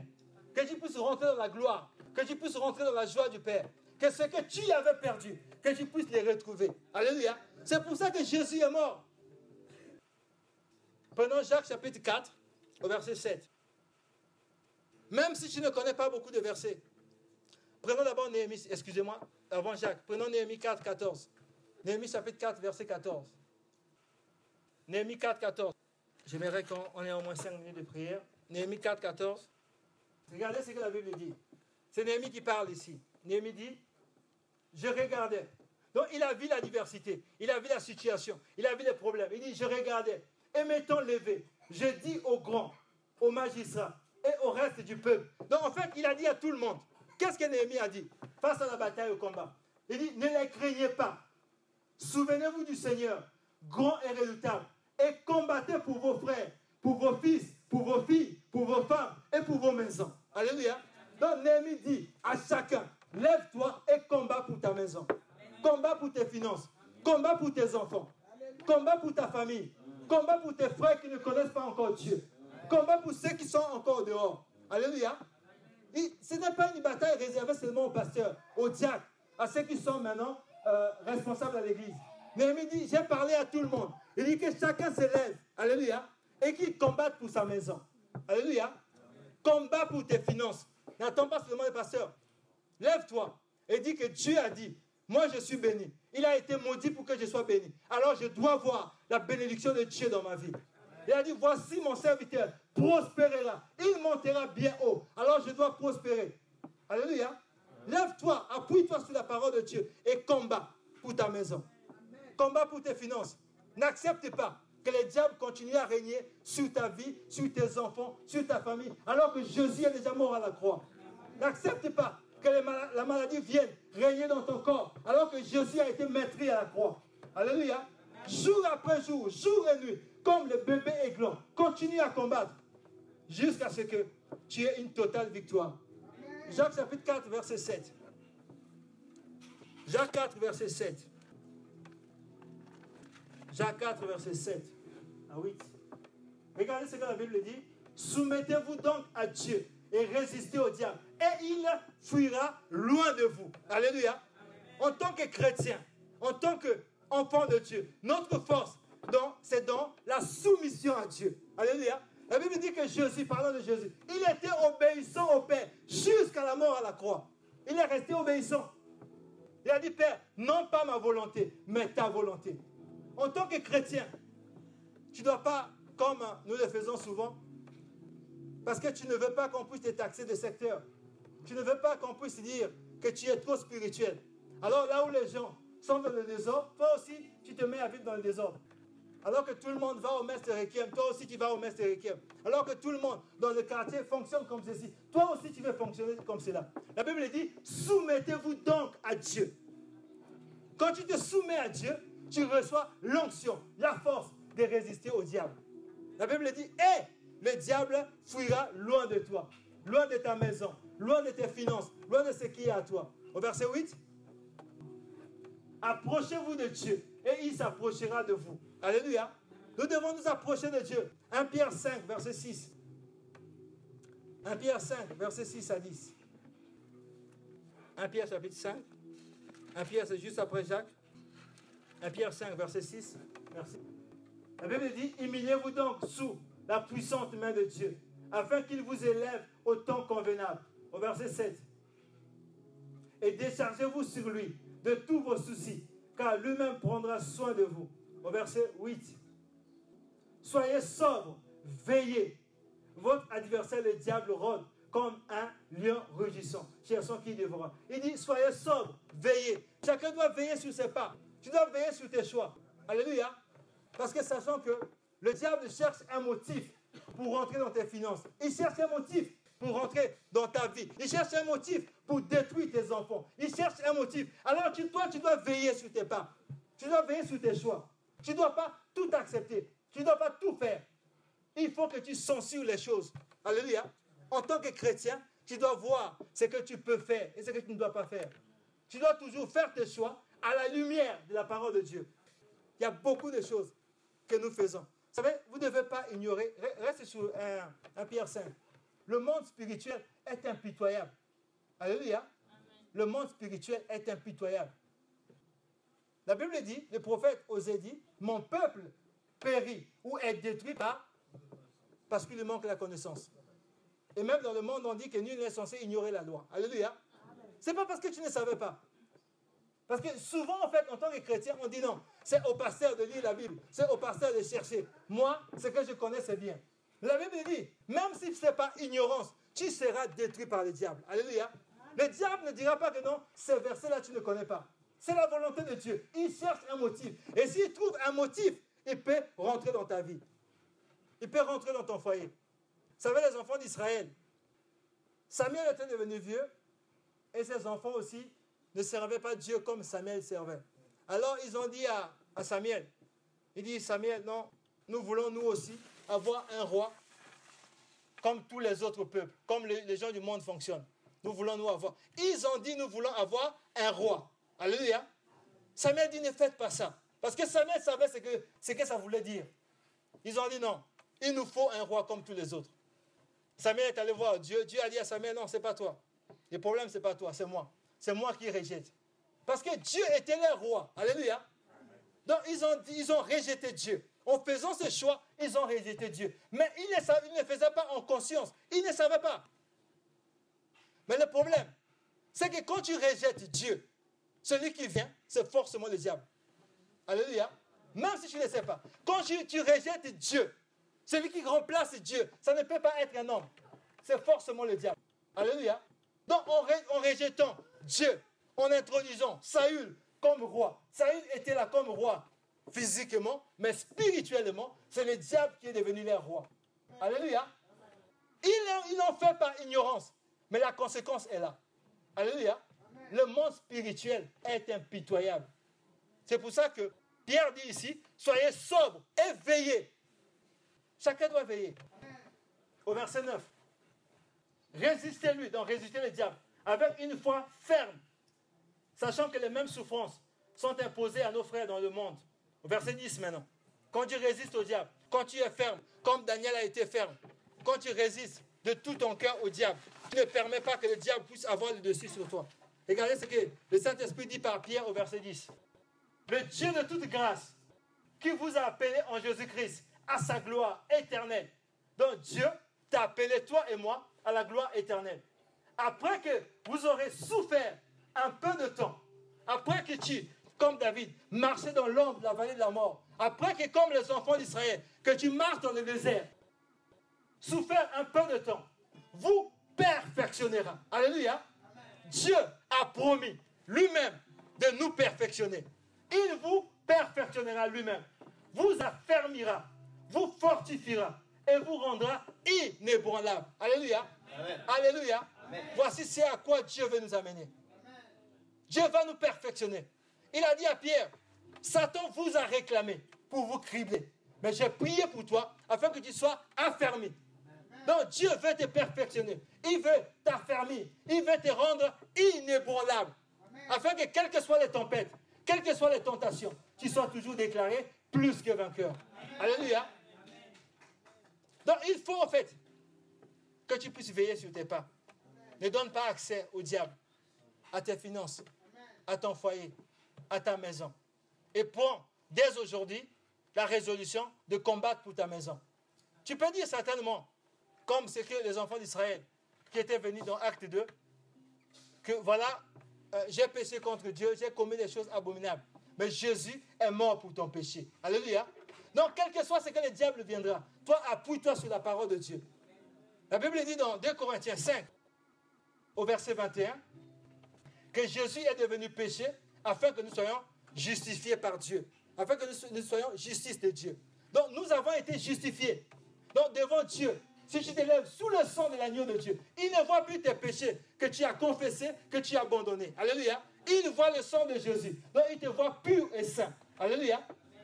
Que tu puisses rentrer dans la gloire. Que tu puisses rentrer dans la joie du Père. Que ce que tu avais perdu, que tu puisses les retrouver. Alléluia. C'est pour ça que Jésus est mort. Prenons Jacques chapitre 4, au verset 7. Même si tu ne connais pas beaucoup de versets, prenons d'abord Néhémie, excusez-moi, avant Jacques, prenons Néhémie 4, 14. Néhémie chapitre 4, verset 14. Néhémie 4, 14. J'aimerais qu'on ait au moins 5 minutes de prière. Néhémie 4, 14. Regardez ce que la Bible dit. C'est Néhémie qui parle ici. Néhémie dit, je regardais. Donc il a vu la diversité, il a vu la situation, il a vu les problèmes. Il dit, je regardais. Et m'étant levé, je dis aux grands, aux magistrats et au reste du peuple. Donc en fait, il a dit à tout le monde, qu'est-ce que Néhémie a dit face à la bataille au combat? Il dit, ne les craignez pas. Souvenez-vous du Seigneur, grand et redoutable, et combattez pour vos frères, pour vos fils, pour vos filles, pour vos femmes et pour vos maisons. Alléluia. Donc Néhémie dit à chacun, lève-toi et combat pour ta maison. Combat pour tes finances. Combat pour tes enfants. Combat pour ta famille. Combat pour tes frères qui ne connaissent pas encore Dieu. Combat pour ceux qui sont encore dehors. Alléluia. Et ce n'est pas une bataille réservée seulement aux pasteurs, aux diacres, à ceux qui sont maintenant euh, responsables à l'église. Néhémie dit, j'ai parlé à tout le monde. Il dit que chacun se lève. Alléluia. Et qu'il combatte pour sa maison. Alléluia. Combat pour tes finances. N'attends pas seulement les pasteurs. Lève-toi et dis que Dieu a dit, moi je suis béni. Il a été maudit pour que je sois béni. Alors je dois voir la bénédiction de Dieu dans ma vie. Il a dit, voici mon serviteur, prospérera. Il montera bien haut. Alors je dois prospérer. Alléluia. Lève-toi, appuie-toi sur la parole de Dieu et combat pour ta maison. Combat pour tes finances. N'accepte pas que les diables continuent à régner sur ta vie, sur tes enfants, sur ta famille, alors que Jésus est déjà mort à la croix. N'accepte pas que la maladie vienne régner dans ton corps, alors que Jésus a été maîtrisé à la croix. Alléluia. Jour après jour, jour et nuit, comme le bébé aiglon, continue à combattre jusqu'à ce que tu aies une totale victoire. Jacques chapitre 4, verset 7. Jacques 4, verset 7. Jacques 4, verset 7 à 8. Regardez ce que la Bible dit. Soumettez-vous donc à Dieu et résistez au diable. Et il fuira loin de vous. Alléluia. En tant que chrétien, en tant qu'enfant de Dieu, notre force, c'est dans la soumission à Dieu. Alléluia. La Bible dit que Jésus, parlant de Jésus, il était obéissant au Père jusqu'à la mort à la croix. Il est resté obéissant. Il a dit, Père, non pas ma volonté, mais ta volonté. En tant que chrétien, tu ne dois pas comme nous le faisons souvent, parce que tu ne veux pas qu'on puisse te taxer de secteur. Tu ne veux pas qu'on puisse dire que tu es trop spirituel. Alors là où les gens sont dans le désordre, toi aussi, tu te mets à vivre dans le désordre. Alors que tout le monde va au messe de Requiem, toi aussi tu vas au messe de Requiem. Alors que tout le monde dans le quartier fonctionne comme ceci, toi aussi tu veux fonctionner comme cela. La Bible dit, soumettez-vous donc à Dieu. Quand tu te soumets à Dieu, tu reçois l'onction, la force de résister au diable. La Bible dit, hé, le diable fuira loin de toi, loin de ta maison, loin de tes finances, loin de ce qui est à toi. Au verset 8, approchez-vous de Dieu et il s'approchera de vous. Alléluia. Nous devons nous approcher de Dieu. 1 Pierre 5, verset 6. 1 Pierre 5, verset 6 à 10. 1 Pierre chapitre 5. 1 Pierre, c'est juste après Jacques. 1 Pierre 5, verset 6. Merci. La Bible dit, humiliez-vous donc sous la puissante main de Dieu, afin qu'il vous élève au temps convenable. Au verset 7. Et déchargez-vous sur lui de tous vos soucis, car lui-même prendra soin de vous. Au verset 8. Soyez sobres, veillez. Votre adversaire, le diable, rôde comme un lion rugissant, cherchant qui dévore. Il dit, soyez sobres, veillez. Chacun doit veiller sur ses pas. Tu dois veiller sur tes choix. Alléluia. Parce que sachant que le diable cherche un motif pour rentrer dans tes finances. Il cherche un motif pour rentrer dans ta vie. Il cherche un motif pour détruire tes enfants. Il cherche un motif. Alors toi, tu dois veiller sur tes pas. Tu dois veiller sur tes choix. Tu ne dois pas tout accepter. Tu ne dois pas tout faire. Il faut que tu censures les choses. Alléluia. En tant que chrétien, tu dois voir ce que tu peux faire et ce que tu ne dois pas faire. Tu dois toujours faire tes choix à la lumière de la parole de Dieu. Il y a beaucoup de choses que nous faisons. Vous savez, vous ne devez pas ignorer, reste sur un, Pierre 5. Le monde spirituel est impitoyable. Alléluia. Le monde spirituel est impitoyable. La Bible dit, le prophète osait dit, mon peuple périt ou est détruit par, parce qu'il lui manque la connaissance. Et même dans le monde, on dit que nul n'est censé ignorer la loi. Alléluia. C'est pas parce que tu ne savais pas. Parce que souvent, en fait, en tant que chrétien, on dit non, c'est au pasteur de lire la Bible, c'est au pasteur de chercher. Moi, ce que je connais, c'est bien. La Bible dit, même si ce n'est pas ignorance, tu seras détruit par le diable. Alléluia. Le diable ne dira pas que non, ces versets-là, tu ne connais pas. C'est la volonté de Dieu. Il cherche un motif. Et s'il trouve un motif, il peut rentrer dans ta vie. Il peut rentrer dans ton foyer. Vous savez, les enfants d'Israël, Samuel était devenu vieux et ses enfants aussi ne servaient pas Dieu comme Samuel servait. Alors ils ont dit à, Samuel, il dit Samuel, non, nous voulons nous aussi avoir un roi comme tous les autres peuples, comme les, gens du monde fonctionnent. Nous voulons nous avoir. Ils ont dit, nous voulons avoir un roi. Alléluia. Samuel dit, ne faites pas ça. Parce que Samuel savait ce que, ce que ça voulait dire. Ils ont dit, non, il nous faut un roi comme tous les autres. Samuel est allé voir Dieu. Dieu a dit à Samuel, non, c'est pas toi. Le problème, c'est pas toi, c'est moi c'est moi qui rejette. Parce que Dieu était leur roi. Alléluia. Donc ils ont, ils ont rejeté Dieu. En faisant ce choix, ils ont rejeté Dieu. Mais ils ne, ne faisaient pas en conscience. Ils ne savaient pas. Mais le problème, c'est que quand tu rejettes Dieu, celui qui vient, c'est forcément le diable. Alléluia. Même si tu ne sais pas. Quand tu, tu rejettes Dieu, celui qui remplace Dieu, ça ne peut pas être un homme. C'est forcément le diable. Alléluia. Donc en, en rejetant Dieu en introduisant Saül comme roi. Saül était là comme roi physiquement, mais spirituellement, c'est le diable qui est devenu leur roi. Alléluia. Il n'en fait pas ignorance, mais la conséquence est là. Alléluia. Le monde spirituel est impitoyable. C'est pour ça que Pierre dit ici, soyez sobres et veillez. Chacun doit veiller. Au verset 9. Résistez-lui, donc résistez le diable avec une foi ferme, sachant que les mêmes souffrances sont imposées à nos frères dans le monde. Verset 10 maintenant. Quand tu résistes au diable, quand tu es ferme, comme Daniel a été ferme, quand tu résistes de tout ton cœur au diable, tu ne permets pas que le diable puisse avoir le dessus sur toi. Regardez ce que le Saint-Esprit dit par Pierre au verset 10. Le Dieu de toute grâce, qui vous a appelé en Jésus-Christ à sa gloire éternelle. Donc Dieu t'a appelé, toi et moi, à la gloire éternelle après que vous aurez souffert un peu de temps, après que tu, comme David, marcher dans l'ombre de la vallée de la mort. Après que, comme les enfants d'Israël, que tu marches dans le désert, souffert un peu de temps, vous perfectionnera. Alléluia. Dieu a promis lui-même de nous perfectionner. Il vous perfectionnera lui-même, vous affermira, vous fortifiera et vous rendra inébranlable. Alléluia. Alléluia. Voici c'est à quoi Dieu veut nous amener. Dieu va nous perfectionner. Il a dit à Pierre, Satan vous a réclamé pour vous cribler. Mais j'ai prié pour toi afin que tu sois affermi. Donc Dieu veut te perfectionner. Il veut t'affermir. Il veut te rendre inébranlable. Afin que quelles que soient les tempêtes, quelles que soient les tentations, tu sois toujours déclaré plus que vainqueur. Alléluia. Donc il faut en fait que tu puisses veiller sur tes pas. Ne donne pas accès au diable, à tes finances, à ton foyer, à ta maison. Et prends dès aujourd'hui la résolution de combattre pour ta maison. Tu peux dire certainement, comme c'est que les enfants d'Israël qui étaient venus dans Acte 2, que voilà, euh, j'ai péché contre Dieu, j'ai commis des choses abominables. Mais Jésus est mort pour ton péché. Alléluia. Donc, quel que soit ce que le diable viendra, toi, appuie-toi sur la parole de Dieu. La Bible dit dans 2 Corinthiens 5, au verset 21, que Jésus est devenu péché afin que nous soyons justifiés par Dieu, afin que nous soyons justice de Dieu. Donc nous avons été justifiés. Donc devant Dieu, si tu t'élèves sous le sang de l'agneau de Dieu, il ne voit plus tes péchés que tu as confessés, que tu as abandonnés. Alléluia. Il voit le sang de Jésus. Donc il te voit pur et saint. Alléluia.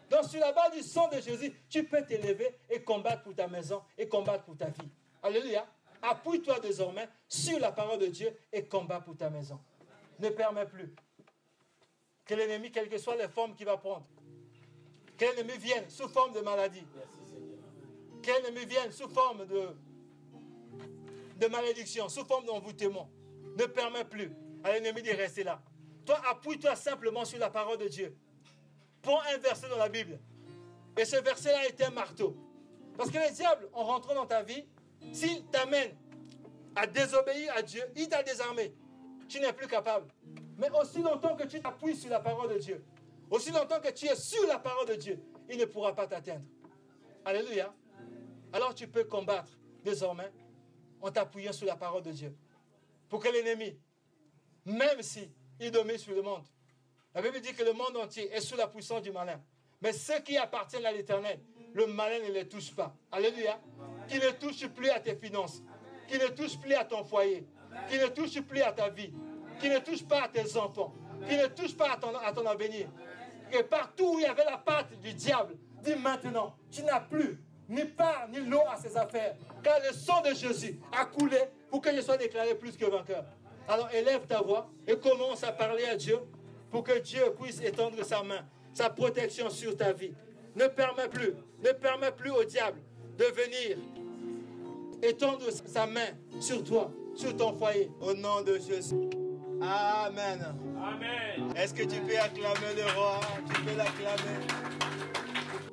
Donc sur la base du sang de Jésus, tu peux t'élever et combattre pour ta maison et combattre pour ta vie. Alléluia. Appuie-toi désormais sur la parole de Dieu et combat pour ta maison. Ne permets plus que l'ennemi, quelles que soient les formes qu'il va prendre, que l'ennemi vienne sous forme de maladie, que l'ennemi vienne sous forme de, de malédiction, sous forme d'envoûtement, ne permets plus à l'ennemi de rester là. Toi, appuie-toi simplement sur la parole de Dieu. Prends un verset dans la Bible. Et ce verset-là est un marteau. Parce que les diables, en rentrant dans ta vie, s'il t'amène à désobéir à Dieu, il t'a désarmé. Tu n'es plus capable. Mais aussi longtemps que tu t'appuies sur la parole de Dieu, aussi longtemps que tu es sur la parole de Dieu, il ne pourra pas t'atteindre. Alléluia. Alors tu peux combattre désormais en t'appuyant sur la parole de Dieu. Pour que l'ennemi, même si il domine sur le monde, la Bible dit que le monde entier est sous la puissance du malin. Mais ceux qui appartiennent à l'éternel, le malin ne les touche pas. Alléluia qui ne touche plus à tes finances, qui ne touche plus à ton foyer, qui ne touche plus à ta vie, qui ne touche pas à tes enfants, qui ne touche pas à ton, à ton avenir. Et partout où il y avait la patte du diable, dis maintenant, tu n'as plus ni part ni l'eau à ces affaires, car le sang de Jésus a coulé pour que je sois déclaré plus que vainqueur. Alors élève ta voix et commence à parler à Dieu pour que Dieu puisse étendre sa main, sa protection sur ta vie. Ne permets plus, ne permets plus au diable de venir étendre sa main sur toi, sur ton foyer. Au nom de Jésus. Amen. Amen. Est-ce que tu peux acclamer le roi? Tu peux l'acclamer?